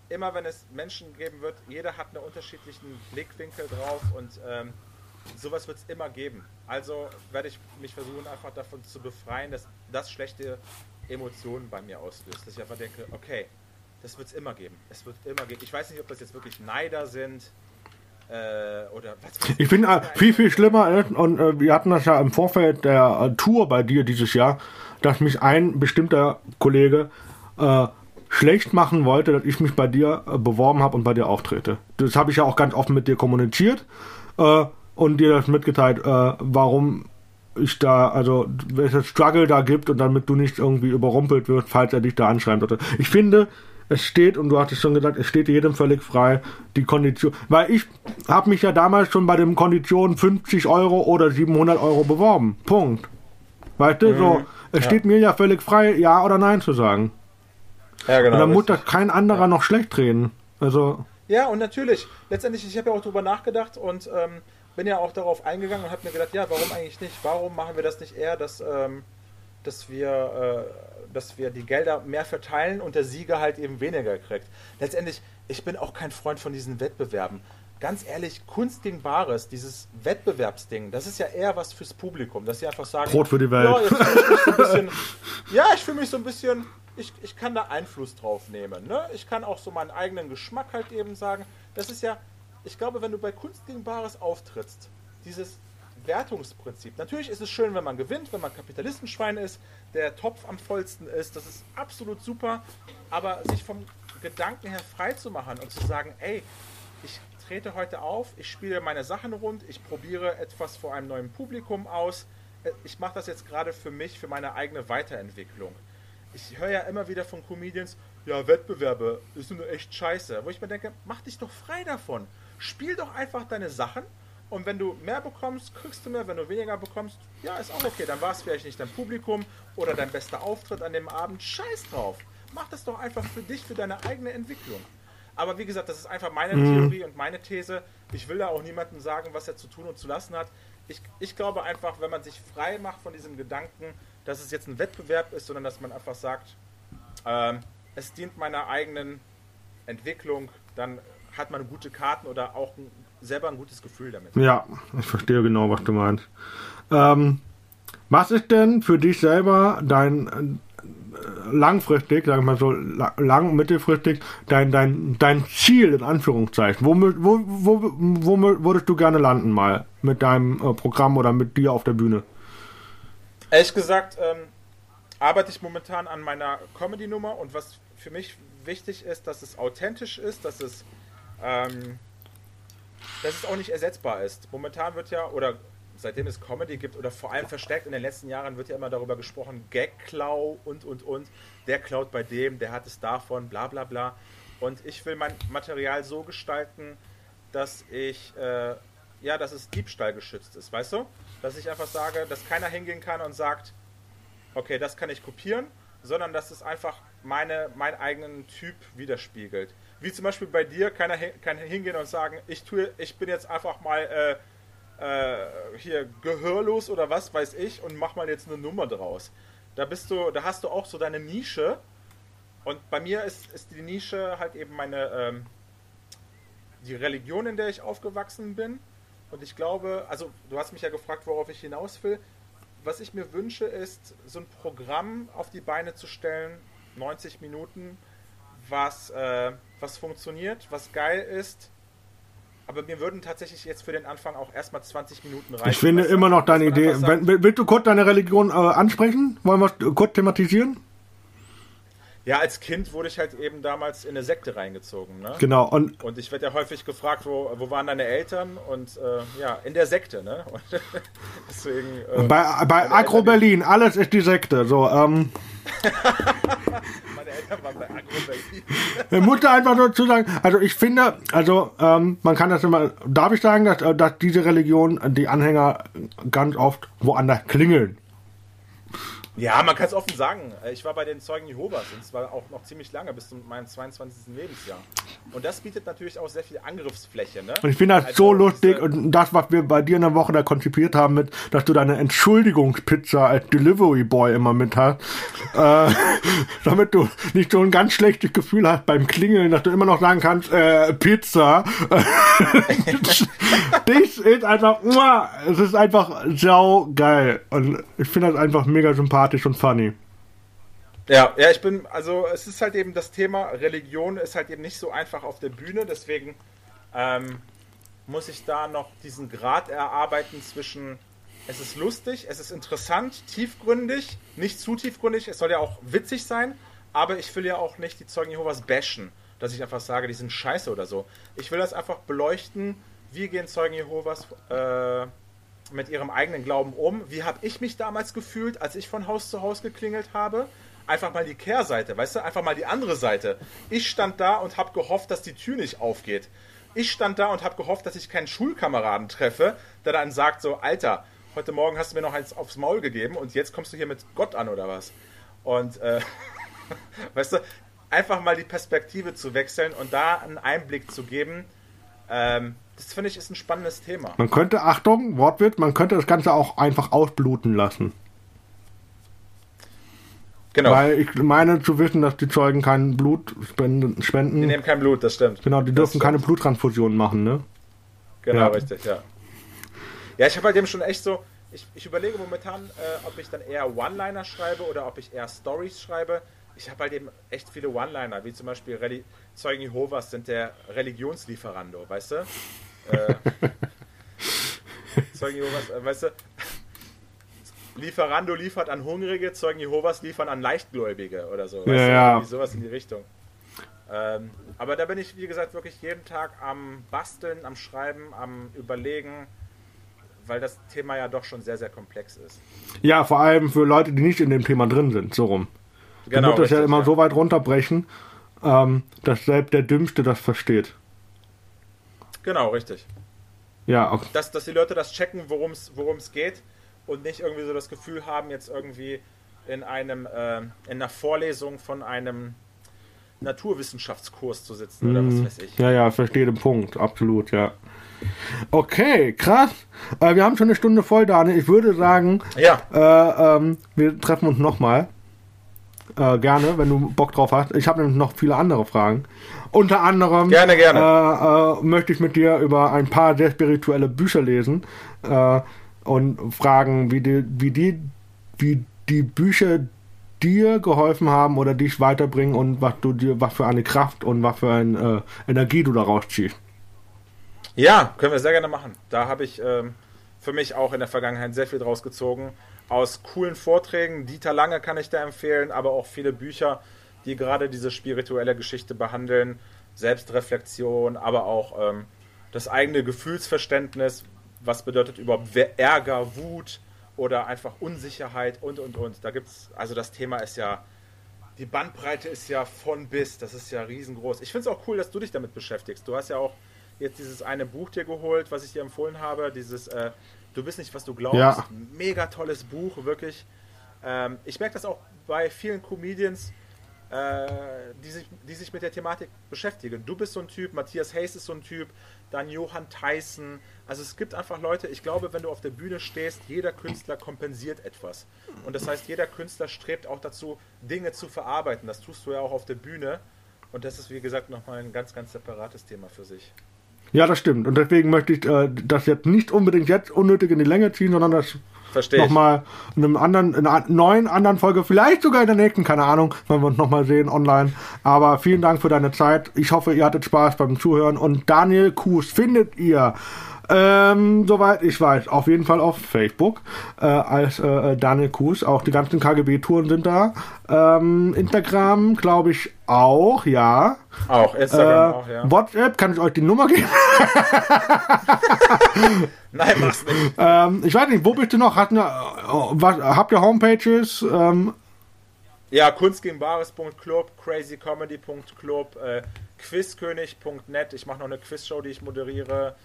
B: immer wenn es Menschen geben wird, jeder hat einen unterschiedlichen Blickwinkel drauf und ähm, sowas wird es immer geben. Also werde ich mich versuchen, einfach davon zu befreien, dass das schlechte Emotionen bei mir auslöst. Dass ich einfach denke, okay, das wird es immer geben. Es wird immer geben. Ich weiß nicht, ob das jetzt wirklich Neider sind. Äh, oder was
A: ich finde äh, viel, viel schlimmer, äh, und äh, wir hatten das ja im Vorfeld der äh, Tour bei dir dieses Jahr, dass mich ein bestimmter Kollege äh, schlecht machen wollte, dass ich mich bei dir beworben habe und bei dir auftrete. Das habe ich ja auch ganz offen mit dir kommuniziert und dir das mitgeteilt, warum ich da, also welches Struggle da gibt und damit du nicht irgendwie überrumpelt wirst, falls er dich da anschreiben sollte. Ich finde, es steht, und du hattest schon gesagt, es steht jedem völlig frei, die Kondition. Weil ich habe mich ja damals schon bei den Konditionen 50 Euro oder 700 Euro beworben. Punkt. Weißt du, mhm. so, es ja. steht mir ja völlig frei, ja oder nein zu sagen. Ja, genau. Und dann muss das kein anderer ja. noch schlecht reden. Also.
B: Ja, und natürlich. Letztendlich, ich habe ja auch drüber nachgedacht und ähm, bin ja auch darauf eingegangen und habe mir gedacht, ja, warum eigentlich nicht? Warum machen wir das nicht eher, dass, ähm, dass wir äh, dass wir die Gelder mehr verteilen und der Sieger halt eben weniger kriegt. Letztendlich, ich bin auch kein Freund von diesen Wettbewerben. Ganz ehrlich, Kunst gegen Bares, dieses Wettbewerbsding, das ist ja eher was fürs Publikum, dass sie einfach sagen,
A: Brot für die Welt. Ja,
B: so bisschen, ja ich fühle mich so ein bisschen, ich, ich kann da Einfluss drauf nehmen. Ne? Ich kann auch so meinen eigenen Geschmack halt eben sagen. Das ist ja, ich glaube, wenn du bei Kunst gegen Bares auftrittst, dieses Wertungsprinzip. Natürlich ist es schön, wenn man gewinnt, wenn man Kapitalistenschwein ist, der Topf am vollsten ist. Das ist absolut super. Aber sich vom Gedanken her frei zu machen und zu sagen, ey, ich trete heute auf, ich spiele meine Sachen rund, ich probiere etwas vor einem neuen Publikum aus. Ich mache das jetzt gerade für mich, für meine eigene Weiterentwicklung. ich höre ja immer wieder von Comedians, ja, Wettbewerbe ist nur echt scheiße. Wo ich mir denke, mach dich doch frei davon. Spiel doch einfach deine Sachen und wenn du mehr bekommst, kriegst du mehr. Wenn du weniger bekommst, ja, ist auch okay. Dann war es vielleicht nicht dein Publikum oder dein bester Auftritt an dem Abend. Scheiß drauf. Mach das doch einfach für dich, für deine eigene Entwicklung. Aber wie gesagt, das ist einfach meine mhm. Theorie und meine These. Ich will da auch niemandem sagen, was er zu tun und zu lassen hat. Ich, ich glaube einfach, wenn man sich frei macht von diesem Gedanken, dass es jetzt ein Wettbewerb ist, sondern dass man einfach sagt, ähm, es dient meiner eigenen Entwicklung, dann hat man gute Karten oder auch ein selber ein gutes Gefühl damit.
A: Ja, ich verstehe genau, was du meinst. Ähm, was ist denn für dich selber dein äh, langfristig, sagen wir mal so lang, mittelfristig, dein, dein, dein Ziel in Anführungszeichen? Wo, wo, wo, wo würdest du gerne landen mal mit deinem äh, Programm oder mit dir auf der Bühne?
B: Ehrlich gesagt, ähm, arbeite ich momentan an meiner Comedy-Nummer und was für mich wichtig ist, dass es authentisch ist, dass es ähm, dass es auch nicht ersetzbar ist. Momentan wird ja, oder seitdem es Comedy gibt, oder vor allem verstärkt in den letzten Jahren wird ja immer darüber gesprochen, Gag-Klau und, und, und. Der klaut bei dem, der hat es davon, bla, bla, bla. Und ich will mein Material so gestalten, dass ich, äh, ja, dass es Diebstahl geschützt ist, weißt du? Dass ich einfach sage, dass keiner hingehen kann und sagt, okay, das kann ich kopieren, sondern dass es einfach meine, meinen eigenen Typ widerspiegelt wie zum Beispiel bei dir, keiner kann hingehen und sagen, ich tue, ich bin jetzt einfach mal äh, äh, hier gehörlos oder was weiß ich und mach mal jetzt eine Nummer draus. Da bist du, da hast du auch so deine Nische. Und bei mir ist, ist die Nische halt eben meine ähm, die Religion, in der ich aufgewachsen bin. Und ich glaube, also du hast mich ja gefragt, worauf ich hinaus will. Was ich mir wünsche, ist, so ein Programm auf die Beine zu stellen, 90 Minuten, was, äh, was funktioniert, was geil ist. Aber mir würden tatsächlich jetzt für den Anfang auch erstmal 20 Minuten reichen.
A: Ich finde immer noch deine Idee. Sagt, willst du kurz deine Religion äh, ansprechen? Wollen wir es kurz thematisieren?
B: Ja, als Kind wurde ich halt eben damals in eine Sekte reingezogen. Ne?
A: Genau.
B: Und, und ich werde ja häufig gefragt, wo, wo waren deine Eltern? Und äh, ja, in der Sekte. Ne? Und
A: deswegen, äh, bei bei Agro Berlin, alles ist die Sekte. So, ähm. Meine Eltern waren bei Agro Berlin. ich muss da einfach nur zu sagen, also ich finde, also ähm, man kann das immer, darf ich sagen, dass, äh, dass diese Religion, die Anhänger ganz oft woanders klingeln.
B: Ja, man kann es offen sagen. Äh, ich war bei den Zeugen Jehovas und zwar auch noch ziemlich lange, bis zu meinem 22. Lebensjahr. Und das bietet natürlich auch sehr viel Angriffsfläche. Ne?
A: Und ich finde das also, so lustig und das, was wir bei dir in der Woche da konzipiert haben, mit, dass du deine Entschuldigungspizza als Delivery Boy immer mit hast, äh, damit du nicht so ein ganz schlechtes Gefühl hast beim Klingeln, dass du immer noch sagen kannst, äh, Pizza. das ist einfach, es ist einfach sau geil. Und ich finde das einfach mega sympathisch sympathisch und funny.
B: Ja, ja, ich bin, also es ist halt eben das Thema Religion ist halt eben nicht so einfach auf der Bühne, deswegen ähm, muss ich da noch diesen Grad erarbeiten zwischen es ist lustig, es ist interessant, tiefgründig, nicht zu tiefgründig, es soll ja auch witzig sein, aber ich will ja auch nicht die Zeugen Jehovas bashen, dass ich einfach sage, die sind scheiße oder so. Ich will das einfach beleuchten, wie gehen Zeugen Jehovas äh, mit ihrem eigenen Glauben um. Wie habe ich mich damals gefühlt, als ich von Haus zu Haus geklingelt habe? Einfach mal die Kehrseite, weißt du? Einfach mal die andere Seite. Ich stand da und habe gehofft, dass die Tür nicht aufgeht. Ich stand da und habe gehofft, dass ich keinen Schulkameraden treffe, der dann sagt so, Alter, heute Morgen hast du mir noch eins aufs Maul gegeben und jetzt kommst du hier mit Gott an oder was? Und, äh, weißt du, einfach mal die Perspektive zu wechseln und da einen Einblick zu geben, ähm, das finde ich ist ein spannendes Thema.
A: Man könnte, Achtung, Wortwitz, man könnte das Ganze auch einfach ausbluten lassen. Genau. Weil ich meine zu wissen, dass die Zeugen kein Blut spenden. spenden.
B: Die nehmen kein Blut, das stimmt.
A: Genau, die dürfen keine Bluttransfusionen machen, ne?
B: Genau, ja. richtig, ja. Ja, ich habe halt eben schon echt so, ich, ich überlege momentan, äh, ob ich dann eher One-Liner schreibe oder ob ich eher Stories schreibe. Ich habe halt eben echt viele One-Liner, wie zum Beispiel Reli Zeugen Jehovas sind der Religionslieferando, weißt du? Äh, Zeugen Jehovas, äh, weißt du? Lieferando liefert an Hungrige, Zeugen Jehovas liefern an Leichtgläubige oder so.
A: Ja, weißt ja.
B: Sowas in die Richtung. Ähm, aber da bin ich, wie gesagt, wirklich jeden Tag am Basteln, am Schreiben, am Überlegen, weil das Thema ja doch schon sehr, sehr komplex ist.
A: Ja, vor allem für Leute, die nicht in dem Thema drin sind, so rum. Genau, du musst das ja immer ja. so weit runterbrechen, ähm, dass selbst der Dümmste das versteht.
B: Genau, richtig.
A: Ja, okay.
B: Dass, dass die Leute das checken, worum es geht und nicht irgendwie so das Gefühl haben, jetzt irgendwie in einem äh, in einer Vorlesung von einem Naturwissenschaftskurs zu sitzen oder was mhm. weiß ich.
A: Ja, ja, verstehe den Punkt, absolut, ja. Okay, krass. Äh, wir haben schon eine Stunde voll, Daniel. Ich würde sagen,
B: ja.
A: Äh, ähm, wir treffen uns nochmal. Äh, gerne, wenn du Bock drauf hast. Ich habe nämlich noch viele andere Fragen. Unter anderem
B: gerne, gerne.
A: Äh, äh, möchte ich mit dir über ein paar sehr spirituelle Bücher lesen äh, und fragen, wie die, wie die, wie die Bücher dir geholfen haben oder dich weiterbringen und was du dir, was für eine Kraft und was für eine äh, Energie du daraus ziehst.
B: Ja, können wir sehr gerne machen. Da habe ich ähm, für mich auch in der Vergangenheit sehr viel draus gezogen. Aus coolen Vorträgen, Dieter Lange kann ich da empfehlen, aber auch viele Bücher, die gerade diese spirituelle Geschichte behandeln. Selbstreflexion, aber auch ähm, das eigene Gefühlsverständnis. Was bedeutet überhaupt Ärger, Wut, oder einfach Unsicherheit und und und. Da gibt's, also das Thema ist ja, die Bandbreite ist ja von bis, das ist ja riesengroß. Ich finde es auch cool, dass du dich damit beschäftigst. Du hast ja auch jetzt dieses eine Buch dir geholt, was ich dir empfohlen habe, dieses äh, Du bist nicht, was du glaubst. Ja. Mega tolles Buch, wirklich. Ähm, ich merke das auch bei vielen Comedians, äh, die, sich, die sich mit der Thematik beschäftigen. Du bist so ein Typ, Matthias Hayes ist so ein Typ, dann Johann Tyson. Also es gibt einfach Leute, ich glaube, wenn du auf der Bühne stehst, jeder Künstler kompensiert etwas. Und das heißt, jeder Künstler strebt auch dazu, Dinge zu verarbeiten. Das tust du ja auch auf der Bühne. Und das ist, wie gesagt, nochmal ein ganz, ganz separates Thema für sich.
A: Ja, das stimmt. Und deswegen möchte ich äh, das jetzt nicht unbedingt jetzt unnötig in die Länge ziehen, sondern das
B: Verstehe
A: nochmal in einem anderen, in einer neuen anderen Folge, vielleicht sogar in der nächsten, keine Ahnung, wenn wir uns nochmal sehen online. Aber vielen Dank für deine Zeit. Ich hoffe, ihr hattet Spaß beim Zuhören und Daniel Kuhs findet ihr ähm, soweit ich weiß, auf jeden Fall auf Facebook äh, als äh, Daniel Kuhs. Auch die ganzen KGB-Touren sind da. Ähm, Instagram, glaube ich, auch, ja.
B: Auch, Instagram äh, auch, ja.
A: WhatsApp, kann ich euch die Nummer geben?
B: Nein, mach's nicht.
A: Ähm, ich weiß nicht, wo bist du noch? Hat eine, oh, was, habt ihr Homepages? Ähm,
B: ja, kunstgegenbares.club, crazycomedy.club, äh, quizkönig.net. Ich mache noch eine Quizshow, die ich moderiere.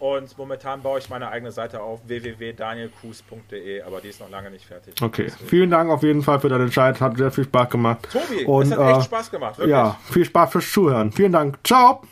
B: Und momentan baue ich meine eigene Seite auf www.danielkus.de, aber die ist noch lange nicht fertig.
A: Okay, Deswegen. vielen Dank auf jeden Fall für deine Zeit, hat sehr viel Spaß gemacht.
B: Tobi, und, es hat echt äh, Spaß gemacht, wirklich.
A: Ja, viel Spaß fürs Zuhören. Vielen Dank. Ciao.